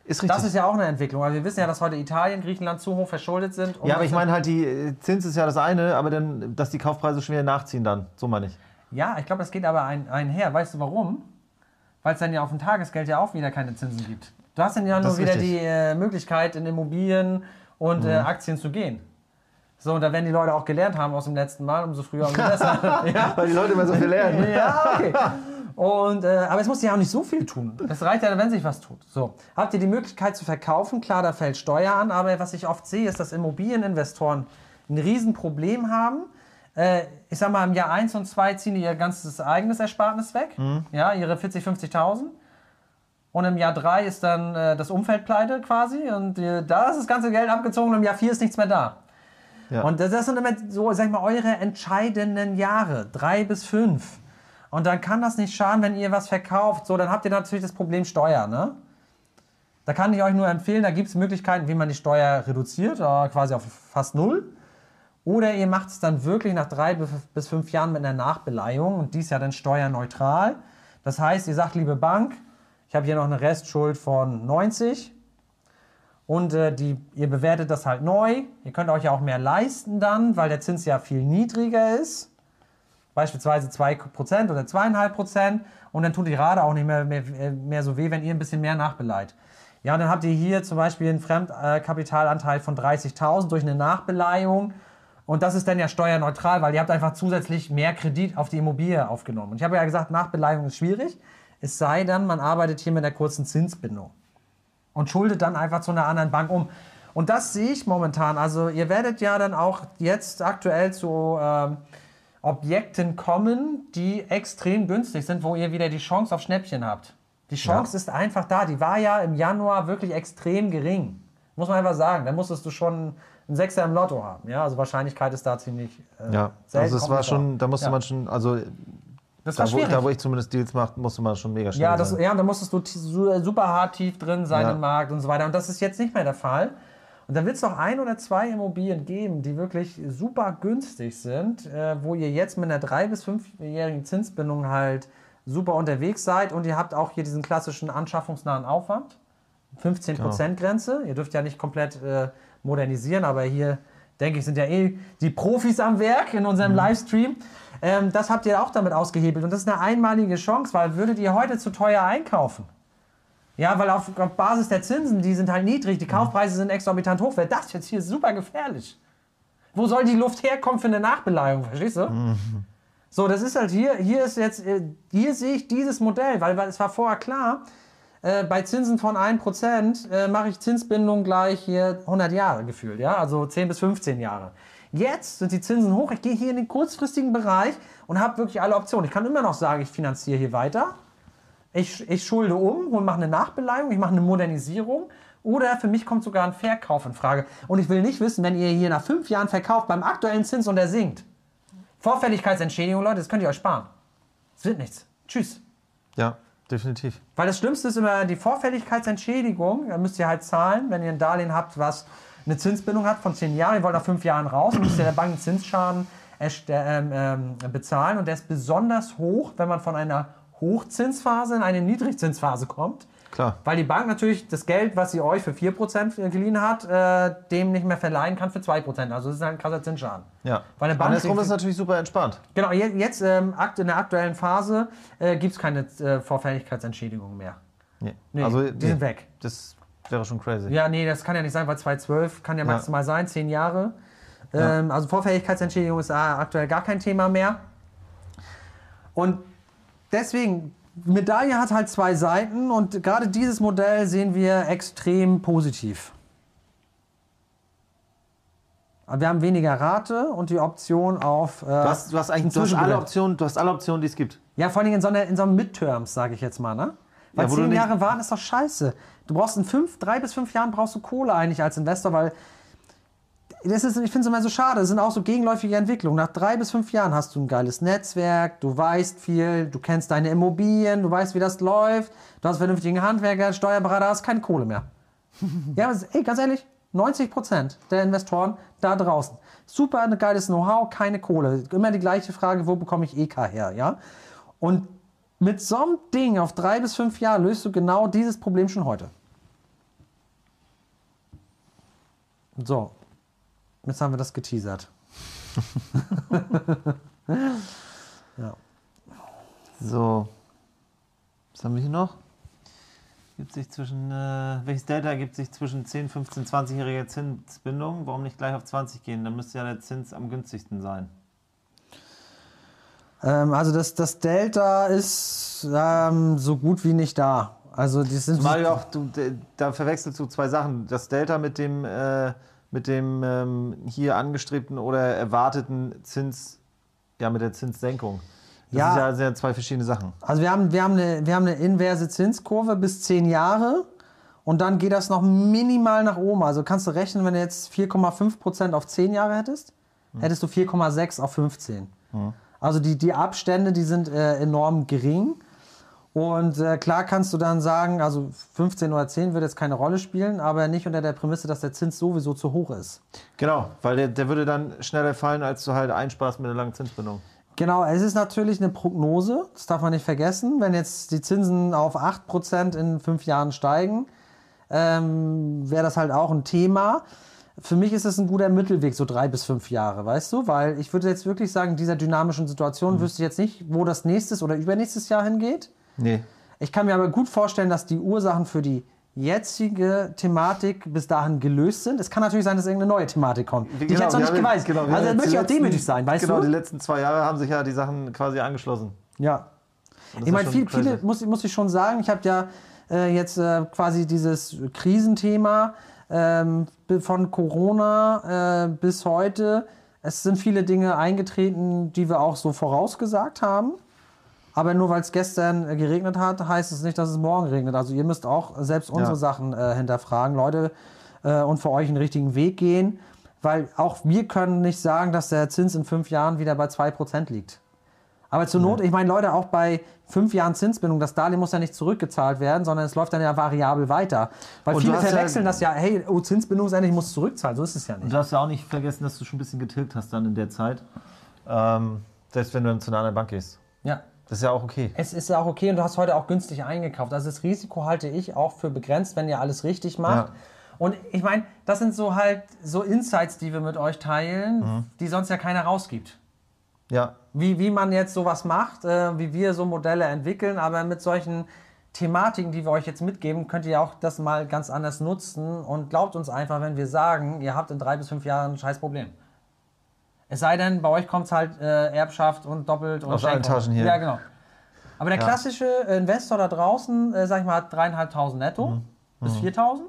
Ist richtig. Das ist ja auch eine Entwicklung, weil wir wissen ja, dass heute Italien, Griechenland zu hoch verschuldet sind. ja, aber ich meine halt, die äh, Zins ist ja das eine, aber dann, dass die Kaufpreise schon wieder nachziehen dann. So meine ich. Ja, ich glaube, das geht aber ein, einher. Weißt du warum? Weil es dann ja auf dem Tagesgeld ja auch wieder keine Zinsen gibt. Du hast dann ja nur wieder richtig. Mhm. die äh, Möglichkeit, in Immobilien und äh, Aktien zu gehen. So, und da werden die Leute auch gelernt haben aus dem letzten Mal, umso früher, umso besser. *laughs* ja. Weil die Leute immer so viel lernen. *laughs* Ja, okay. Und, äh, aber es muss ja auch nicht so viel tun. Es reicht ja, wenn sich was tut. So. Habt ihr die Möglichkeit zu verkaufen? Klar, da fällt Steuer an, aber was ich oft sehe, ist, dass Immobilieninvestoren ein Riesenproblem haben. Äh, ich sag mal, im Jahr 1 und 2 ziehen die ihr ganzes eigenes Ersparnis weg. Ja, ihre 40, 50.000. Und im Jahr 3 ist dann äh, das Umfeld pleite quasi. Und äh, da ist das ganze Geld abgezogen und im Jahr 4 ist nichts mehr da. Ja. Und das, sind immer so, sag ich mal, eure entscheidenden Jahre, drei bis fünf. Und dann kann das nicht schaden, wenn ihr was verkauft. So, dann habt ihr natürlich das Problem Steuer, ne? Da kann ich euch nur empfehlen, da gibt es Möglichkeiten, wie man die Steuer reduziert, äh, quasi auf fast null. Oder ihr macht es dann wirklich nach drei bis fünf Jahren mit einer Nachbeleihung und dies ja dann steuerneutral. Das heißt, ihr sagt, liebe Bank, ich habe hier noch eine Restschuld von 90 und äh, die, ihr bewertet das halt neu. Ihr könnt euch ja auch mehr leisten dann, weil der Zins ja viel niedriger ist. Beispielsweise 2% oder 2,5%. Und dann tut die Rate auch nicht mehr, mehr, mehr so weh, wenn ihr ein bisschen mehr nachbeleiht. Ja, und dann habt ihr hier zum Beispiel einen Fremdkapitalanteil von 30.000 durch eine Nachbeleihung. Und das ist dann ja steuerneutral, weil ihr habt einfach zusätzlich mehr Kredit auf die Immobilie aufgenommen. Und ich habe ja gesagt, Nachbeleihung ist schwierig. Es sei denn, man arbeitet hier mit einer kurzen Zinsbindung und schuldet dann einfach zu einer anderen Bank um. Und das sehe ich momentan. Also ihr werdet ja dann auch jetzt aktuell zu ähm, Objekten kommen, die extrem günstig sind, wo ihr wieder die Chance auf Schnäppchen habt. Die Chance Ja. ist einfach da. Die war ja im Januar wirklich extrem gering. Muss man einfach sagen. Da musstest du schon einen Sechser im Lotto haben. Ja, also Wahrscheinlichkeit ist da ziemlich äh, Ja, also es war schon, da musste Ja. man schon, also Das war da wo, da wo ich zumindest Deals mache, musste man schon mega schnell Ja, das, sein. ja, da musstest du super hart tief drin sein Ja. im Markt und so weiter. Und das ist jetzt nicht mehr der Fall. Und da wird es noch ein oder zwei Immobilien geben, die wirklich super günstig sind, äh, wo ihr jetzt mit einer drei- bis fünfjährigen Zinsbindung halt super unterwegs seid und ihr habt auch hier diesen klassischen anschaffungsnahen Aufwand. 15% Grenze. Ihr dürft ja nicht komplett äh, modernisieren, aber hier, denke ich, sind ja eh die Profis am Werk in unserem Livestream. Ähm, das habt ihr auch damit ausgehebelt. Und das ist eine einmalige Chance, weil würdet ihr heute zu teuer einkaufen? Ja, weil auf, auf Basis der Zinsen, die sind halt niedrig, die Kaufpreise sind exorbitant hoch, wäre das jetzt hier super gefährlich. Wo soll die Luft herkommen für eine Nachbeleihung, verstehst du? So, das ist halt hier, hier ist jetzt, äh, hier sehe ich dieses Modell, weil, weil es war vorher klar, äh, bei Zinsen von 1% äh, mache ich Zinsbindung gleich hier 100 Jahre gefühlt, ja, also 10 bis 15 Jahre. Jetzt sind die Zinsen hoch. Ich gehe hier in den kurzfristigen Bereich und habe wirklich alle Optionen. Ich kann immer noch sagen, ich finanziere hier weiter. Ich, ich schulde um und mache eine Nachbeleihung, ich mache eine Modernisierung. Oder für mich kommt sogar ein Verkauf in Frage. Und ich will nicht wissen, wenn ihr hier nach fünf Jahren verkauft beim aktuellen Zins und der sinkt. Vorfälligkeitsentschädigung, Leute, das könnt ihr euch sparen. Es wird nichts. Tschüss. Ja, definitiv. Weil das Schlimmste ist immer die Vorfälligkeitsentschädigung. Da müsst ihr halt zahlen, wenn ihr ein Darlehen habt, was eine Zinsbindung hat von zehn Jahren. Ihr wollt nach fünf Jahren raus, müsst ihr der Bank einen Zinsschaden ähm, ähm, bezahlen. Und der ist besonders hoch, wenn man von einer Hochzinsphase in eine Niedrigzinsphase kommt. Klar. Weil die Bank natürlich das Geld, was sie euch für 4% geliehen hat, äh, dem nicht mehr verleihen kann für 2%. Also das ist ein krasser Zinsschaden. Ja. Weil eine Bank Andersrum ist natürlich super entspannt. Genau, je- jetzt ähm, in der aktuellen Phase äh, gibt es keine äh, Vorfälligkeitsentschädigung mehr. Nee. Nee, also, die sind weg. Das wäre schon crazy. Ja, nee, das kann ja nicht sein, weil 2012 kann ja Ja. maximal sein, 10 Jahre. Ja. Ähm, also Vorfälligkeitsentschädigung ist aktuell gar kein Thema mehr. Und deswegen, Medaille hat halt zwei Seiten und gerade dieses Modell sehen wir extrem positiv. Aber wir haben weniger Rate und die Option auf. Äh, Du hast, du hast eigentlich du hast alle Optionen, du hast alle Optionen, die es gibt. Ja, vor allem in so, einer, in so einem Midterms, sage ich jetzt mal, ne? Weil Ja, zehn Jahre warten ist doch scheiße. Du brauchst in fünf, drei bis fünf Jahren brauchst du Kohle eigentlich als Investor, weil das ist, ich finde es immer so schade. Das sind auch so gegenläufige Entwicklungen. Nach drei bis fünf Jahren hast du ein geiles Netzwerk, du weißt viel, du kennst deine Immobilien, du weißt, wie das läuft, du hast vernünftigen Handwerker, Steuerberater, hast keine Kohle mehr. *laughs* ja, aber ey, ganz ehrlich, 90% der Investoren da draußen. Super ein geiles Know-how, keine Kohle. Immer die gleiche Frage, wo bekomme ich EK her, ja? Und mit so einem Ding auf drei bis fünf Jahre löst du genau dieses Problem schon heute. So, jetzt haben wir das geteasert. *laughs* ja. So. Was haben wir hier noch? Gibt sich zwischen, äh, welches Delta gibt sich zwischen 10, 15, 20-jähriger Zinsbindung? Warum nicht gleich auf 20 gehen? Dann müsste ja der Zins am günstigsten sein. Ähm, also das, das Delta ist ähm, so gut wie nicht da. Also die sind ja auch, du, da verwechselst du zwei Sachen. Das Delta mit dem, äh, mit dem ähm, hier angestrebten oder erwarteten Zins, ja, mit der Zinssenkung. Das Ja. ist ja, sind ja zwei verschiedene Sachen. Also wir haben, wir, haben eine, wir haben eine inverse Zinskurve bis 10 Jahre und dann geht das noch minimal nach oben. Also kannst du rechnen, wenn du jetzt 4,5% auf 10 Jahre hättest, hättest du 4,6 auf 15. Also die, die Abstände, die sind äh, enorm gering. Und äh, klar kannst du dann sagen, also 15 oder 10 wird jetzt keine Rolle spielen, aber nicht unter der Prämisse, dass der Zins sowieso zu hoch ist. Genau, weil der, der würde dann schneller fallen, als du halt einsparst mit einer langen Zinsbindung. Genau, es ist natürlich eine Prognose, das darf man nicht vergessen. Wenn jetzt die Zinsen auf 8% in fünf Jahren steigen, ähm, wäre das halt auch ein Thema. Für mich ist es ein guter Mittelweg, so drei bis fünf Jahre, weißt du? Weil ich würde jetzt wirklich sagen, in dieser dynamischen Situation wüsste ich jetzt nicht, wo das nächstes oder übernächstes Jahr hingeht. Nee. Ich kann mir aber gut vorstellen, dass die Ursachen für die jetzige Thematik bis dahin gelöst sind. Es kann natürlich sein, dass irgendeine neue Thematik kommt, die ich jetzt noch nicht weiß. Genau, also da haben möchte ich auch demütig sein, weißt genau, du? die letzten zwei Jahre haben sich ja die Sachen quasi angeschlossen. Ja. Ich meine, viel, viele, muss, muss ich schon sagen, ich habe ja äh, jetzt äh, quasi dieses Krisenthema ähm, von Corona äh, bis heute. Es sind viele Dinge eingetreten, die wir auch so vorausgesagt haben. Aber nur weil es gestern äh, geregnet hat, heißt es nicht, dass es morgen regnet. Also ihr müsst auch selbst unsere Ja. Sachen äh, hinterfragen, Leute, äh, und für euch einen richtigen Weg gehen. Weil auch wir können nicht sagen, dass der Zins in fünf Jahren wieder bei 2% liegt. Aber zur Not, ich meine, Leute, auch bei fünf Jahren Zinsbindung, das Darlehen muss ja nicht zurückgezahlt werden, sondern es läuft dann ja variabel weiter. Weil Und viele hast ja- verwechseln das ja, hey, oh, Zinsbindung ist endlich, ich muss zurückzahlen. So ist es ja Und nicht. du hast ja auch nicht vergessen, dass du schon ein bisschen getilgt hast dann in der Zeit. Ähm, selbst wenn du dann zu einer anderen Bank gehst. Ja. Das ist ja auch okay. Es ist ja auch okay und du hast heute auch günstig eingekauft. Also das Risiko halte ich auch für begrenzt, wenn ihr alles richtig macht. Ja. Und ich meine, das sind so halt so Insights, die wir mit euch teilen, Mhm. die sonst ja keiner rausgibt. Ja, wie, wie man jetzt sowas macht, äh, wie wir so Modelle entwickeln, aber mit solchen Thematiken, die wir euch jetzt mitgeben, könnt ihr auch das mal ganz anders nutzen und glaubt uns einfach, wenn wir sagen, ihr habt in drei bis fünf Jahren ein scheiß Problem. Es sei denn, bei euch kommt es halt äh, Erbschaft und doppelt und Aus allen. Taschen hier. Ja, genau. Aber der klassische Investor da draußen, äh, sag ich mal, hat dreieinhalbtausend netto Mhm. bis 4.000,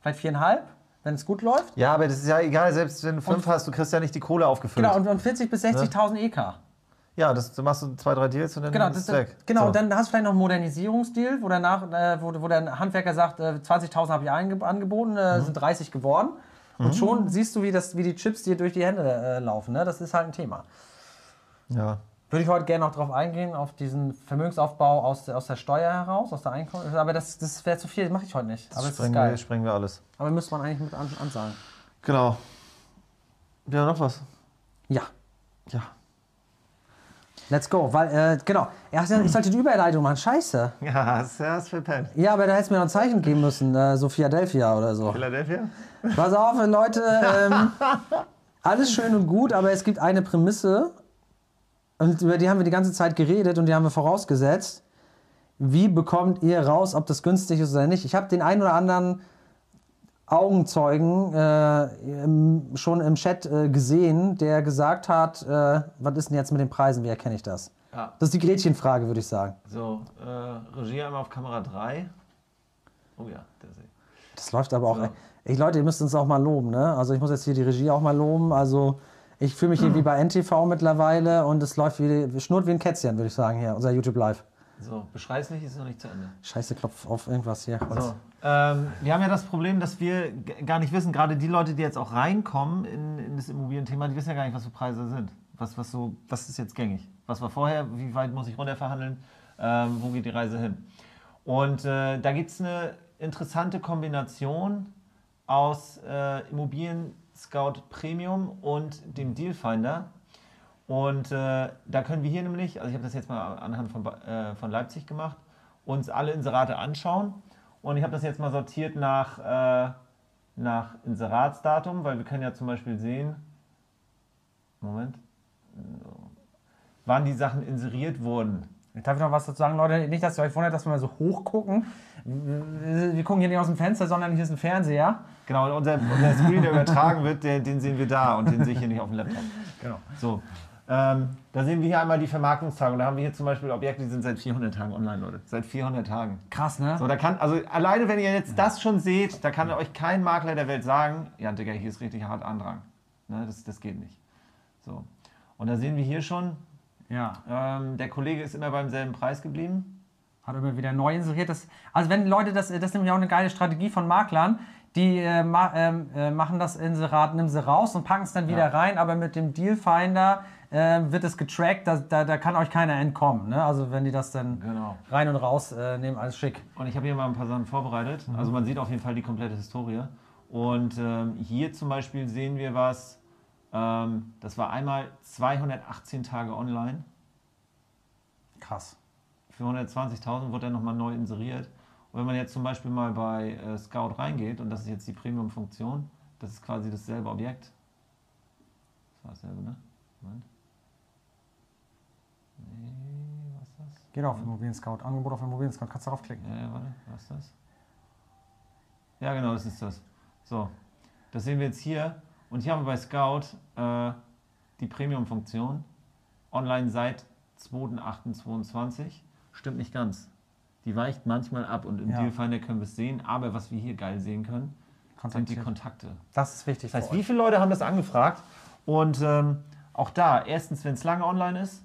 vielleicht viereinhalb. Wenn es gut läuft. Ja, aber das ist ja egal, selbst wenn du fünf hast, du kriegst ja nicht die Kohle aufgefüllt. Genau, und, und 40 bis 60.000 EK. ja, das, du machst du zwei, drei Deals und dann Genau, ist es weg. genau So. und dann hast du vielleicht noch einen Modernisierungsdeal, wo, danach, äh, wo, wo der Handwerker sagt, äh, 20.000 habe ich angeboten, äh, Mhm. sind 30 geworden. Und schon siehst du, wie, das, wie die Chips dir durch die Hände äh, laufen. Ne? Das ist halt ein Thema. ja. Würde ich heute gerne noch drauf eingehen, auf diesen Vermögensaufbau aus der, aus der Steuer heraus, aus der Einkommen. Aber das, das wäre zu viel, das mache ich heute nicht. Aber sprengen, wir, sprengen wir alles. Aber müsste man eigentlich mit an, ansagen. Genau. Ja, noch was? Ja, Ja. let's go. Weil, äh, genau, ich sollte die Überleitung machen. Scheiße. Ja, hast du verpennt. Ja, aber da hättest du mir noch ein Zeichen geben müssen, äh, so Philadelphia oder so. Philadelphia? Pass auf, Leute. Ähm, *laughs* alles schön und gut, aber es gibt eine Prämisse. Und über die haben wir die ganze Zeit geredet und die haben wir vorausgesetzt. Wie bekommt ihr raus, ob das günstig ist oder nicht? Ich habe den einen oder anderen Augenzeugen äh, im, schon im Chat äh, gesehen, der gesagt hat, äh, was ist denn jetzt mit den Preisen, wie erkenne ich das? Ja. Das ist die Gretchenfrage, würde ich sagen. So, äh, Regie einmal auf Kamera 3. Oh ja, der sehe Das läuft aber auch. So. Ey, Leute, ihr müsst uns auch mal loben, ne? Also ich muss jetzt hier die Regie auch mal loben. Also ich fühle mich hier wie bei NTV mittlerweile und es läuft wie schnurrt wie ein Kätzchen, würde ich sagen hier, unser YouTube Live. So, beschrei's nicht, ist noch nicht zu Ende. Scheiße, klopf auf irgendwas hier. So, ähm, wir haben ja das Problem, dass wir gar nicht wissen, gerade die Leute, die jetzt auch reinkommen in, in das Immobilienthema, die wissen ja gar nicht, was für Preise sind. Was, was, so, was ist jetzt gängig? Was war vorher? Wie weit muss ich runterverhandeln? Ähm, wo geht die Reise hin? Und äh, da gibt es eine interessante Kombination aus äh, Immobilien Scout Premium und dem Dealfinder. Und äh, da können wir hier nämlich, also ich habe das jetzt mal anhand von, äh, von Leipzig gemacht, uns alle Inserate anschauen. Und ich habe das jetzt mal sortiert nach, äh, nach Inseratsdatum, weil wir können ja zum Beispiel sehen, Moment, wann die Sachen inseriert wurden. Darf ich noch was dazu sagen, Leute? Nicht, dass ihr euch wundert, dass wir mal so hoch gucken. Wir gucken hier nicht aus dem Fenster, sondern hier ist ein Fernseher. Genau, und unser, unser Screen, der übertragen wird, der, den sehen wir da und den sehe ich hier nicht auf dem Laptop. Genau. So, ähm, da sehen wir hier einmal die Vermarktungstage. Und da haben wir hier zum Beispiel Objekte, die sind seit 400 Tagen online, Leute. Seit 400 Tagen. Krass, ne? So, da kann, also alleine wenn ihr jetzt das schon seht, da kann euch kein Makler der Welt sagen, ja Digga, hier ist richtig hart Andrang. Ne, das, das geht nicht. So. Und da sehen wir hier schon, Ja. ähm, der Kollege ist immer beim selben Preis geblieben. Hat immer wieder neu inseriert. Das, also wenn Leute, das, das ist nämlich auch eine geile Strategie von Maklern, die äh, ma, ähm, äh, machen das Inserat, nehmen sie raus und packen es dann wieder Ja. rein, aber mit dem Dealfinder äh, wird es getrackt, da, da, da kann euch keiner entkommen. Ne? Also wenn die das dann Genau. rein und raus äh, nehmen, alles schick. Und ich habe hier mal ein paar Sachen vorbereitet. Also man sieht auf jeden Fall die komplette Historie. Und ähm, hier zum Beispiel sehen wir was, ähm, das war einmal 218 Tage online. Krass. Für 120.000 wurde er nochmal neu inseriert. Und wenn man jetzt zum Beispiel mal bei äh, Scout reingeht, und das ist jetzt die Premium-Funktion, das ist quasi dasselbe Objekt. Das war dasselbe, ne? Moment. Nee, was ist das? Geht auf Immobilien Scout. Angebot auf Immobilien Scout. Kannst darauf klicken. Ja, ja, warte, was ist das? Ja, genau, das ist das. So, das sehen wir jetzt hier. Und hier haben wir bei Scout äh, die Premium-Funktion. Online seit 2.8.22. Stimmt nicht ganz. Die weicht manchmal ab und im Ja. Dealfinder können wir es sehen. Aber was wir hier geil sehen können, sind die. Kontakte. Das ist wichtig. Das heißt, wie viele Leute haben das angefragt? Und ähm, auch da, erstens, wenn es lange online ist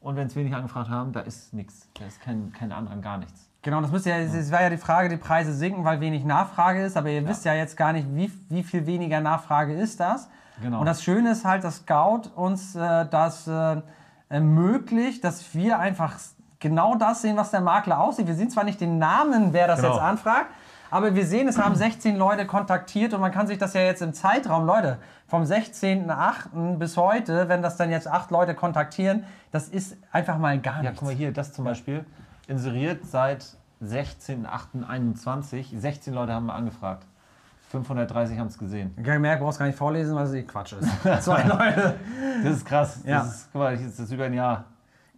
und wenn es wenig angefragt haben, da ist nichts. Da ist kein, kein Andrang, gar nichts. Genau, das müsste ja, es war ja die Frage, die Preise sinken, weil wenig Nachfrage ist, aber ihr wisst ja jetzt gar nicht, wie, wie viel weniger Nachfrage ist das. Genau. Und das Schöne ist halt, dass Scout uns äh, das äh, ermöglicht, dass wir einfach genau das sehen, was der Makler aussieht. Wir sehen zwar nicht den Namen, wer das Genau. jetzt anfragt, aber wir sehen, es haben 16 Leute kontaktiert und man kann sich das ja jetzt im Zeitraum, Leute, vom 16.08. bis heute, wenn das dann jetzt acht Leute kontaktieren, das ist einfach mal gar Ja, nichts. guck mal hier, das zum Beispiel. Inseriert seit 16.08.21. 16 Leute haben wir angefragt. 530 haben es gesehen. Ich merke, du brauchst gar nicht vorlesen, weil es eh Quatsch ist. *laughs* Zwei Leute. Das ist krass. Ja. Das ist, guck mal, jetzt ist das über ein Jahr.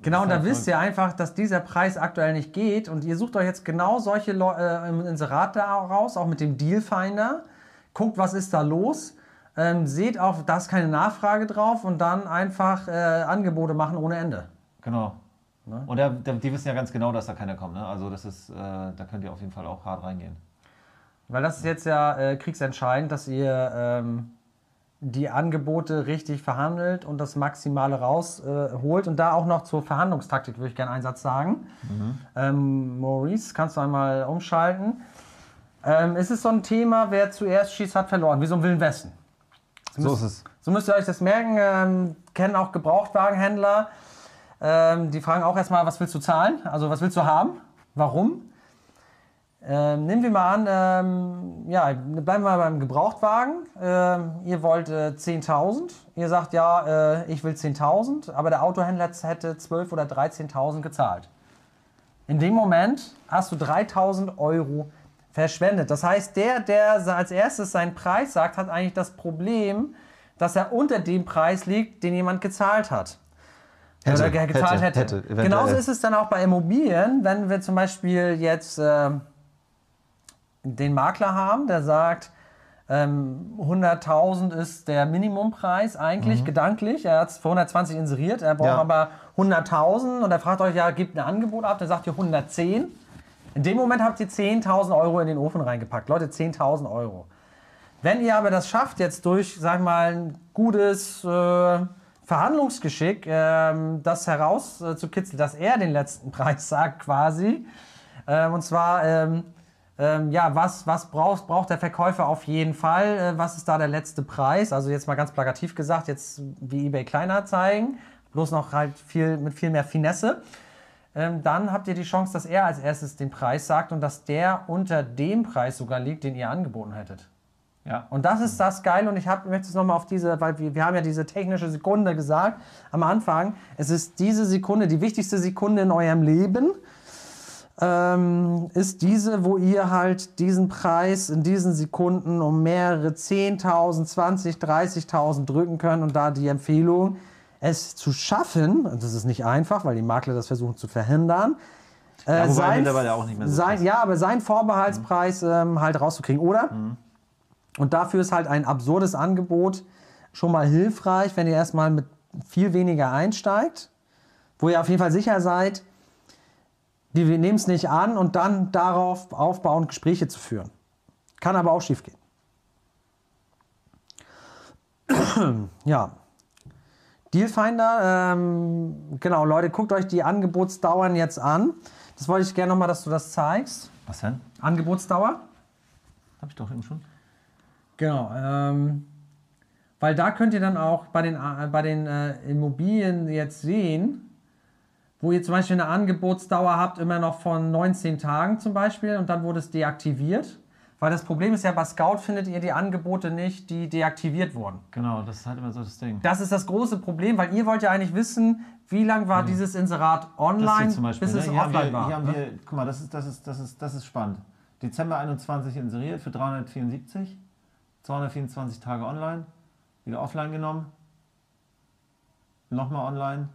Genau, und da wisst ihr einfach, dass dieser Preis aktuell nicht geht und ihr sucht euch jetzt genau solche Leu äh, im Inserat da raus, auch mit dem Dealfinder. Guckt, was ist da los. Ähm, seht auch, da ist keine Nachfrage drauf und dann einfach äh, Angebote machen ohne Ende. Genau. Ne? Und da, da, die wissen ja ganz genau, dass da keiner kommt. Ne? Also das ist, äh, da könnt ihr auf jeden Fall auch hart reingehen. Weil das ist jetzt ja äh, kriegsentscheidend, dass ihr ähm, die Angebote richtig verhandelt und das Maximale rausholt. Äh, und da auch noch zur Verhandlungstaktik würde ich gerne einen Satz sagen. Mhm. Ähm, Maurice, kannst du einmal umschalten? Ähm, es ist so ein Thema, wer zuerst schießt, hat verloren, wie so ein Willen Westen. So, so ist es. So müsst ihr euch das merken. Ähm, kennen auch Gebrauchtwagenhändler. Ähm, die fragen auch erstmal, was willst du zahlen? Also was willst du haben? Warum? Ähm, nehmen wir mal an, ähm, ja, bleiben wir beim Gebrauchtwagen. Ähm, ihr wollt äh, 10.000. Ihr sagt, ja, äh, ich will 10.000, aber der Autohändler hätte 12.000 oder 13.000 gezahlt. In dem Moment hast du 3.000 Euro verschwendet. Das heißt, der, der als erstes seinen Preis sagt, hat eigentlich das Problem, dass er unter dem Preis liegt, den jemand gezahlt hat. Hätte, oder gezahlt hätte. hätte. hätte Genauso ist es dann auch bei Immobilien, wenn wir zum Beispiel jetzt äh, den Makler haben, der sagt, ähm, 100.000 ist der Minimumpreis eigentlich, mhm. gedanklich. Er hat es für 120 inseriert, er braucht ja. aber 100.000 und er fragt euch, ja, gibt ein Angebot ab, der sagt ihr 110. In dem Moment habt ihr 10.000 Euro in den Ofen reingepackt. Leute, 10.000 Euro. Wenn ihr aber das schafft, jetzt durch, sag mal, ein gutes äh, Verhandlungsgeschick, äh, das herauszukitzeln, dass er den letzten *laughs* Preis sagt quasi, äh, und zwar ähm, ja, was, was braucht, braucht der Verkäufer auf jeden Fall? Äh, was ist da der letzte Preis? Also jetzt mal ganz plakativ gesagt, jetzt wie eBay Kleinanzeigen, bloß noch halt viel, mit viel mehr Finesse. Ähm, dann habt ihr die Chance, dass er als erstes den Preis sagt und dass der unter dem Preis sogar liegt, den ihr angeboten hättet. Ja. Und das ist das Geile und ich hab, möchte es nochmal auf diese, weil wir, wir haben ja diese technische Sekunde gesagt am Anfang. Es ist diese Sekunde, die wichtigste Sekunde in eurem Leben ähm, ist diese, wo ihr halt diesen Preis in diesen Sekunden um mehrere 10.000, 20, 30.000 drücken könnt und da die Empfehlung, es zu schaffen, und das ist nicht einfach, weil die Makler das versuchen zu verhindern, äh, ja, sein, mittlerweile auch nicht mehr so sein, Ja, aber seinen Vorbehaltspreis mhm. ähm, halt rauszukriegen, oder? Mhm. Und dafür ist halt ein absurdes Angebot schon mal hilfreich, wenn ihr erstmal mit viel weniger einsteigt, wo ihr auf jeden Fall sicher seid, wir nehmen es nicht an und dann darauf aufbauen, Gespräche zu führen. Kann aber auch schief gehen. *clears throat* ja. Dealfinder, ähm, genau, Leute, guckt euch die Angebotsdauern jetzt an. Das wollte ich gerne nochmal, dass du das zeigst. Was denn? Angebotsdauer. Habe ich doch eben schon. Genau. Ähm, weil da könnt ihr dann auch bei den, äh, bei den äh, Immobilien jetzt sehen, wo ihr zum Beispiel eine Angebotsdauer habt, immer noch von 19 Tagen zum Beispiel, und dann wurde es deaktiviert. Weil das Problem ist ja, bei Scout findet ihr die Angebote nicht, die deaktiviert wurden. Genau, das ist halt immer so das Ding. Das ist das große Problem, weil ihr wollt ja eigentlich wissen, wie lange war ja. dieses Inserat online, Beispiel, bis ne? es hier offline wir, war. Hier haben ne? wir, guck mal, das ist, das, ist, das, ist, das ist spannend. Dezember 21 inseriert für 374, 224 Tage online, wieder offline genommen, nochmal online,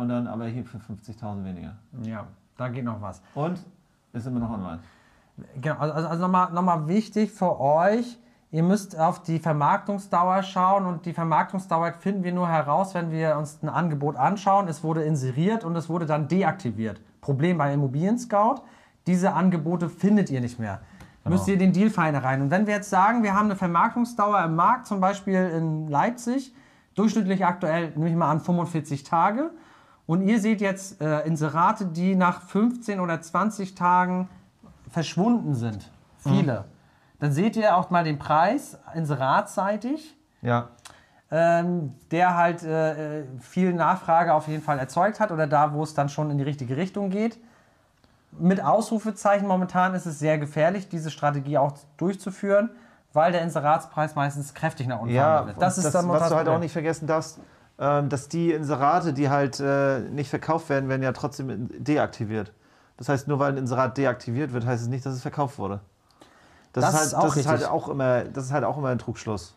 und dann aber hier für 50.000 weniger. Ja, da geht noch was. Und ist immer noch online. Genau, also, also nochmal noch mal wichtig für euch, ihr müsst auf die Vermarktungsdauer schauen und die Vermarktungsdauer finden wir nur heraus, wenn wir uns ein Angebot anschauen. Es wurde inseriert und es wurde dann deaktiviert. Problem bei Immobilien Scout, diese Angebote findet ihr nicht mehr. Genau. Müsst ihr den Dealfinder rein. Und wenn wir jetzt sagen, wir haben eine Vermarktungsdauer im Markt, zum Beispiel in Leipzig, durchschnittlich aktuell, nehme ich mal an, 45 Tage, und ihr seht jetzt äh, Inserate, die nach 15 oder 20 Tagen verschwunden sind. Viele. Mhm. Dann seht ihr auch mal den Preis inseratseitig. Ja. Ähm, der halt äh, viel Nachfrage auf jeden Fall erzeugt hat oder da, wo es dann schon in die richtige Richtung geht. Mit Ausrufezeichen momentan ist es sehr gefährlich, diese Strategie auch durchzuführen, weil der Inseratspreis meistens kräftig nach unten ja, wird. Das ist das, dann was du halt auch nicht vergessen darfst, dass die Inserate, die halt äh, nicht verkauft werden, werden ja trotzdem deaktiviert. Das heißt, nur weil ein Inserat deaktiviert wird, heißt es nicht, dass es verkauft wurde. Das, das ist, halt, das ist halt auch immer, das ist halt auch immer ein Trugschluss.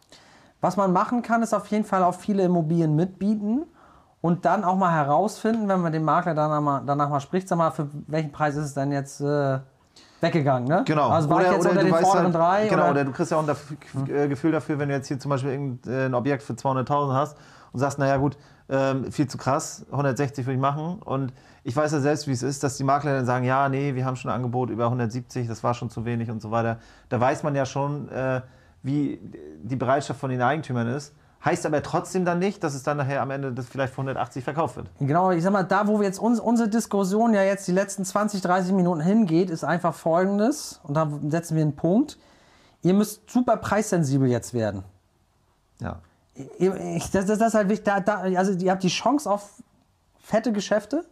Was man machen kann, ist auf jeden Fall auf viele Immobilien mitbieten und dann auch mal herausfinden, wenn man den Makler danach mal, danach mal spricht, sag mal, für welchen Preis ist es denn jetzt äh, weggegangen, ne? Genau. Also war oder, ich jetzt unter den vorderen halt, drei? Genau, oder? oder? du kriegst ja auch ein hm. Gefühl dafür, wenn du jetzt hier zum Beispiel ein Objekt für 200.000 hast und sagst, naja gut, ähm, viel zu krass, 160 würde ich machen. Und ich weiß ja selbst, wie es ist, dass die Makler dann sagen, ja, nee, wir haben schon ein Angebot über 170, das war schon zu wenig und so weiter. Da weiß man ja schon, äh, wie die Bereitschaft von den Eigentümern ist. Heißt aber trotzdem dann nicht, dass es dann nachher am Ende das vielleicht für 180 verkauft wird. Genau, ich sag mal, da wo wir jetzt uns, unsere Diskussion ja jetzt die letzten 20, 30 Minuten hingeht, ist einfach folgendes, und da setzen wir einen Punkt. Ihr müsst super preissensibel jetzt werden. Ja. Ich, das, das, das ist halt wichtig. Da, da, also ihr habt die Chance auf fette Geschäfte,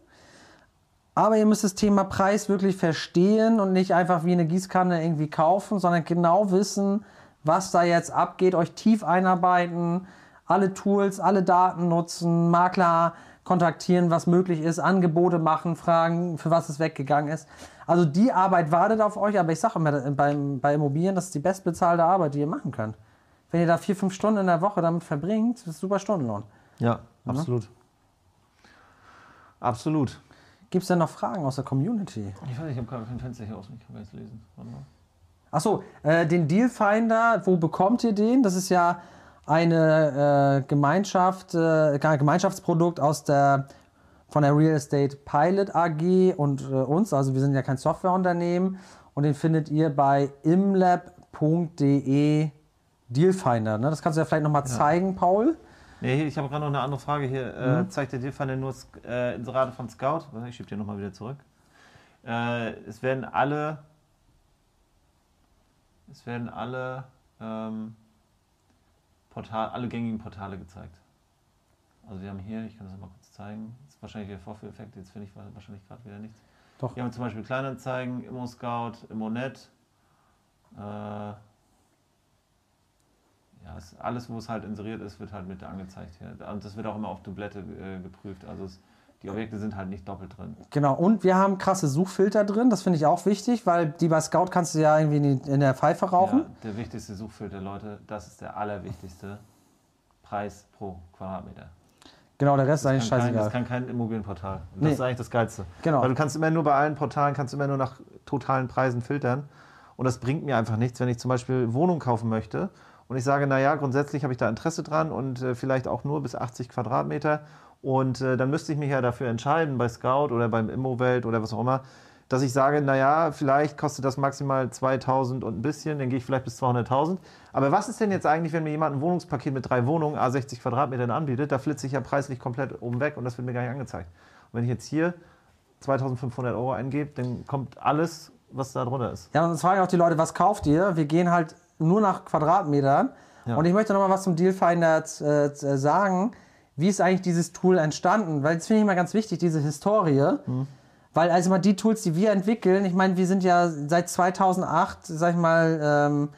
aber ihr müsst das Thema Preis wirklich verstehen und nicht einfach wie eine Gießkanne irgendwie kaufen, sondern genau wissen, was da jetzt abgeht, euch tief einarbeiten, alle Tools, alle Daten nutzen, Makler kontaktieren, was möglich ist, Angebote machen, fragen, für was es weggegangen ist. Also die Arbeit wartet auf euch, aber ich sage immer, beim, bei Immobilien, das ist die bestbezahlte Arbeit, die ihr machen könnt. Wenn ihr da vier, fünf Stunden in der Woche damit verbringt, das ist super Stundenlohn. Ja, absolut. Absolut. Gibt es denn noch Fragen aus der Community? Ich weiß, ich habe kein Fenster hier aus, ich kann gar nicht lesen. Warte mal. Achso, äh, den Dealfinder, wo bekommt ihr den? Das ist ja eine äh, Gemeinschaft, äh, Gemeinschaftsprodukt aus der von der Real Estate Pilot AG und äh, uns. Also wir sind ja kein Softwareunternehmen und den findet ihr bei imlab.de Dealfinder. Ne? Das kannst du ja vielleicht nochmal ja. zeigen, Paul. Nee, ich habe gerade noch eine andere Frage hier. Äh, mhm. zeigt der Dealfinder nur äh, Inserate von Scout? Ich schiebe dir nochmal wieder zurück. Äh, es werden alle es werden alle ähm, Portal, alle gängigen Portale gezeigt. Also wir haben hier, ich kann das mal kurz zeigen, das ist wahrscheinlich der Vorführeffekt, jetzt finde ich wahrscheinlich gerade wieder nichts. Doch. Wir haben zum Beispiel Kleinanzeigen, ImmoScout, ImmoNet. Äh, ja, alles, wo es halt inseriert ist, wird halt mit angezeigt hier. Und das wird auch immer auf Dublette äh, geprüft. Also es, die Objekte sind halt nicht doppelt drin. Genau, und wir haben krasse Suchfilter drin, das finde ich auch wichtig, weil die bei Scout kannst du ja irgendwie in, die, in der Pfeife rauchen. Ja, der wichtigste Suchfilter, Leute, das ist der allerwichtigste Preis pro Quadratmeter. Genau, der Rest das ist eigentlich scheißegal. Kein, das kann kein Immobilienportal. Und nee. Das ist eigentlich das Geilste. Genau. Weil du kannst immer nur bei allen Portalen, kannst immer nur nach totalen Preisen filtern. Und das bringt mir einfach nichts, wenn ich zum Beispiel Wohnung kaufen möchte und ich sage, naja, grundsätzlich habe ich da Interesse dran und äh, vielleicht auch nur bis 80 Quadratmeter und äh, dann müsste ich mich ja dafür entscheiden, bei Scout oder beim Immowelt oder was auch immer, dass ich sage, naja, vielleicht kostet das maximal 2000 und ein bisschen, dann gehe ich vielleicht bis 200.000. Aber was ist denn jetzt eigentlich, wenn mir jemand ein Wohnungspaket mit drei Wohnungen, A60 Quadratmetern anbietet, da flitze ich ja preislich komplett oben weg und das wird mir gar nicht angezeigt. Und wenn ich jetzt hier 2500 Euro eingebe, dann kommt alles, was da drunter ist. Ja, und das fragen auch die Leute, was kauft ihr? Wir gehen halt nur nach Quadratmetern. Ja. Und ich möchte noch mal was zum Dealfinder äh, sagen wie ist eigentlich dieses Tool entstanden? Weil das finde ich immer ganz wichtig, diese Historie. Mhm. Weil also mal die Tools, die wir entwickeln, ich meine, wir sind ja seit 2008, sag ich mal, ähm,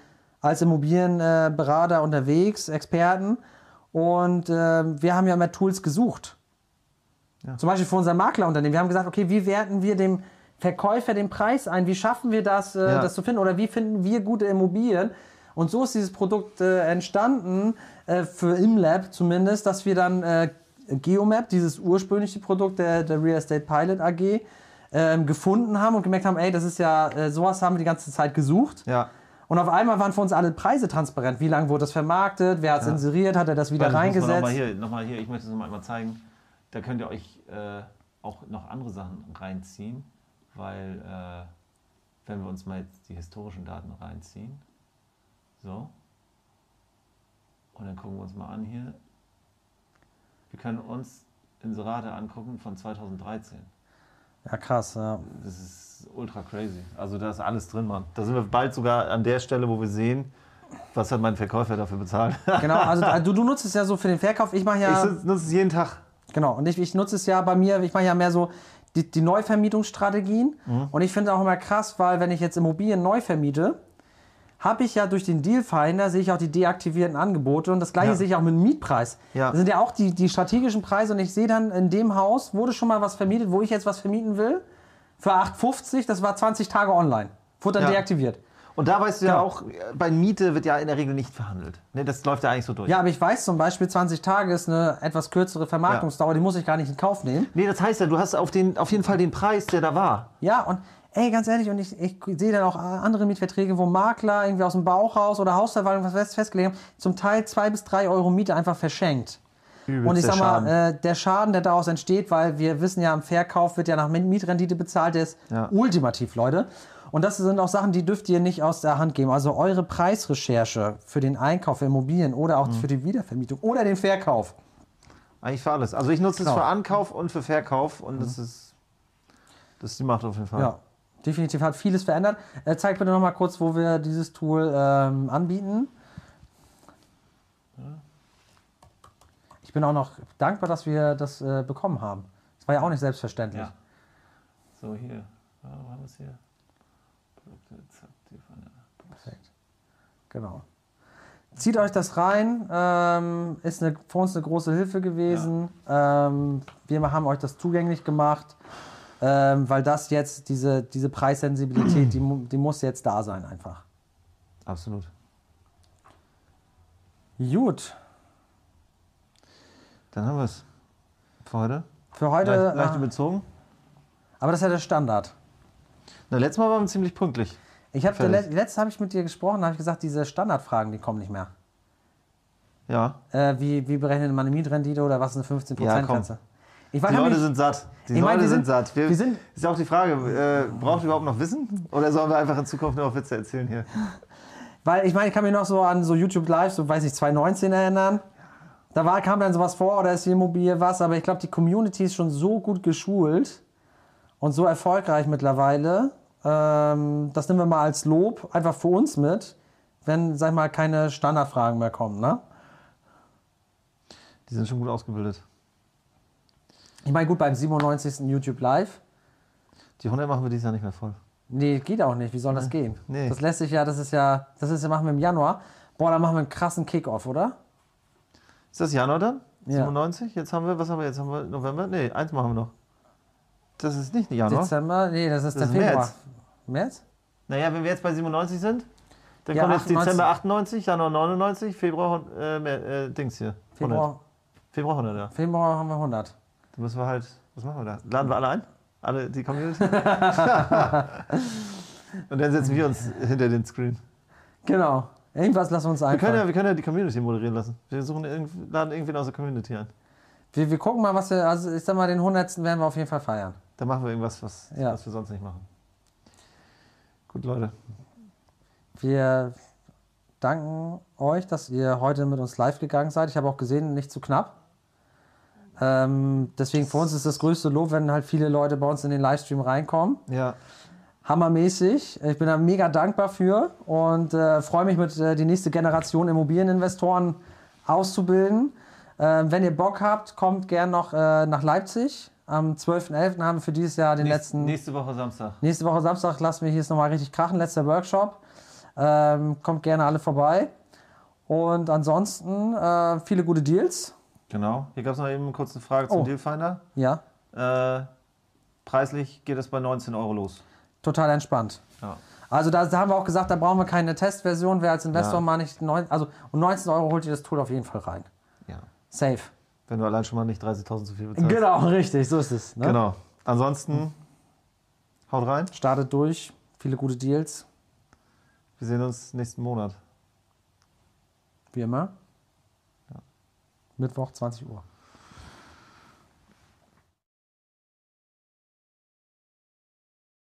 als Immobilienberater äh, unterwegs, Experten. Und äh, wir haben ja immer Tools gesucht. Ja. Zum Beispiel für unser Maklerunternehmen. Wir haben gesagt, okay, wie werten wir dem Verkäufer den Preis ein? Wie schaffen wir das, äh, ja. das zu finden? Oder wie finden wir gute Immobilien? Und so ist dieses Produkt äh, entstanden, äh, für ImLab zumindest, dass wir dann äh, Geomap, dieses ursprüngliche Produkt der, der Real Estate Pilot AG, ähm, gefunden haben und gemerkt haben, ey, das ist ja, äh, sowas haben wir die ganze Zeit gesucht. Ja. Und auf einmal waren für uns alle Preise transparent. Wie lange wurde das vermarktet? Wer hat es ja. inseriert? Hat er das wieder reingesetzt? Nochmal hier, noch hier, ich möchte es nochmal zeigen. Da könnt ihr euch äh, auch noch andere Sachen reinziehen, weil äh, wenn wir uns mal jetzt die historischen Daten reinziehen, so, und dann gucken wir uns mal an hier. Wir können uns Inserate angucken von 2013. Ja, krass, ja. Das ist ultra crazy. Also da ist alles drin, Mann. Da sind wir bald sogar an der Stelle, wo wir sehen, was hat mein Verkäufer dafür bezahlt. *laughs* genau, also, du, du nutzt es ja so für den Verkauf. Ich mache ja. Ich nutze es jeden Tag. Genau, und ich, ich nutze es ja bei mir, ich mache ja mehr so die, die Neuvermietungsstrategien. Mhm. Und ich finde auch immer krass, weil wenn ich jetzt Immobilien neu vermiete, habe ich ja durch den Dealfinder, sehe ich auch die deaktivierten Angebote und das gleiche ja. sehe ich auch mit dem Mietpreis. Ja. Das sind ja auch die, die strategischen Preise und ich sehe dann in dem Haus, wurde schon mal was vermietet, wo ich jetzt was vermieten will, für 8,50, das war 20 Tage online, wurde dann ja. deaktiviert. Und da weißt du genau. ja auch, bei Miete wird ja in der Regel nicht verhandelt. Ne, das läuft ja eigentlich so durch. Ja, aber ich weiß zum Beispiel, 20 Tage ist eine etwas kürzere Vermarktungsdauer, ja. die muss ich gar nicht in Kauf nehmen. Nee, das heißt ja, du hast auf, den, auf jeden Fall den Preis, der da war. Ja, und Ey, ganz ehrlich, und ich, ich sehe dann auch andere Mietverträge, wo Makler irgendwie aus dem Bauchhaus oder Hausverwaltung was festgelegt haben, zum Teil zwei bis drei Euro Miete einfach verschenkt. Übelst Und ich sag mal, Schaden. äh, der Schaden, der daraus entsteht, weil wir wissen ja, im Verkauf wird ja nach Mietrendite bezahlt, der ist Ja. ultimativ, Leute. Und das sind auch Sachen, die dürft ihr nicht aus der Hand geben. Also eure Preisrecherche für den Einkauf für Immobilien oder Mhm. auch für die Wiedervermietung oder den Verkauf. Eigentlich für alles. Also ich nutze es Genau. für Ankauf und für Verkauf und das ist das ist die Macht auf jeden Fall. Ja, definitiv hat vieles verändert. Äh, zeig bitte noch mal kurz, wo wir dieses Tool ähm, anbieten. Ich bin auch noch dankbar, dass wir das äh, bekommen haben. Das war ja auch nicht selbstverständlich. Ja. So, hier. Ja, wo haben wir es hier? Perfekt. Genau. Zieht euch das rein, ähm, ist eine, für uns eine große Hilfe gewesen. Ähm, wir haben euch das zugänglich gemacht, ähm, weil das jetzt, diese, diese Preissensibilität, die, die muss jetzt da sein einfach. Absolut. Gut, Dann haben wir es. Für heute. für heute, Leicht, leicht ah, überzogen. aber das ist ja der Standard. Na, letztes Mal waren wir ziemlich pünktlich. Ich habe Fertig. letztes habe ich mit dir gesprochen, da habe ich gesagt, diese Standardfragen, die kommen nicht mehr. Ja. Äh, wie, wie berechnet man eine Mietrendite oder was ist eine 15% Ja? Ich weiß Die Leute sind satt. Die Leute sind, sind- satt. Wir, wir sind- ist ja auch die Frage, äh, braucht ihr überhaupt noch Wissen? Oder sollen wir einfach in Zukunft nur auf Witze erzählen hier? Weil ich meine, ich kann mich noch so an so YouTube Live, so weiß ich, 2019 erinnern. Da war, kam dann sowas vor, oder ist die Immobilie was, aber ich glaube, die Community ist schon so gut geschult und so erfolgreich mittlerweile. Ähm, das nehmen wir mal als Lob einfach für uns mit, wenn, sag ich mal, keine Standardfragen mehr kommen. Ne? Die sind schon gut ausgebildet. Ich meine, gut, beim 97. YouTube Live, Die 100 machen wir dieses Jahr nicht mehr voll. nee, geht auch nicht. Wie soll das gehen? Nee. Das lässt sich ja, das ist ja, das ist ja, machen wir im Januar. Boah, dann machen wir einen krassen Kickoff, oder? Ist das Januar dann? Ja. 97? Jetzt haben wir, was haben wir jetzt? Haben wir November? Nee, eins machen wir noch. Das ist nicht Januar. Dezember? Nee, das ist Das der ist Februar. März. März? Naja, wenn wir jetzt bei 97 sind, dann Ja, kommt jetzt 98. Dezember 98, Januar 99, Februar, äh, äh, Dings hier. 100. Februar, Februar 100, ja. Februar haben wir 100. Da müssen wir halt, was machen wir da? Laden wir alle ein? Alle, die Community? *laughs* Und dann setzen wir uns hinter den Screen. Genau. Irgendwas lassen wir uns Wir können, ja, wir können ja die Community moderieren lassen. Wir suchen laden irgendwen aus der Community ein. Wir, wir gucken mal, was wir, also ich sag mal, den 100. werden wir auf jeden Fall feiern. Da machen wir irgendwas, was, Ja. was wir sonst nicht machen. Gut, Leute. Wir danken euch, dass ihr heute mit uns live gegangen seid. Ich habe auch gesehen, nicht zu knapp. Ähm, deswegen für uns ist das größte Lob, wenn halt viele Leute bei uns in den Livestream reinkommen. Ja, Hammermäßig. Ich bin da mega dankbar für und äh, freue mich mit äh, die nächste Generation Immobilieninvestoren auszubilden. Ähm, wenn ihr Bock habt, kommt gern noch äh, nach Leipzig. Am 12.11. haben wir für dieses Jahr den nächste, letzten. nächste Woche Samstag. Nächste Woche Samstag lassen wir hier es nochmal richtig krachen. Letzter Workshop. Ähm, kommt gerne alle vorbei. Und ansonsten äh, viele gute Deals. Genau. Hier gab es noch eben kurz eine Frage zum Oh. Dealfinder. Ja, Äh, preislich geht es bei 19 Euro los. total entspannt. Ja. Also da, da haben wir auch gesagt, da brauchen wir keine Testversion. Wer als Investor Ja. mal nicht neun, also um 19 Euro holt ihr das Tool auf jeden Fall rein. ja. Safe. Wenn du allein schon mal nicht 30.000 zu viel bezahlst. Genau, *laughs* richtig, so ist es. Ne? Genau. Ansonsten, haut rein. Startet durch, viele gute Deals, Wir sehen uns nächsten Monat. wie immer. Mittwoch, 20 Uhr.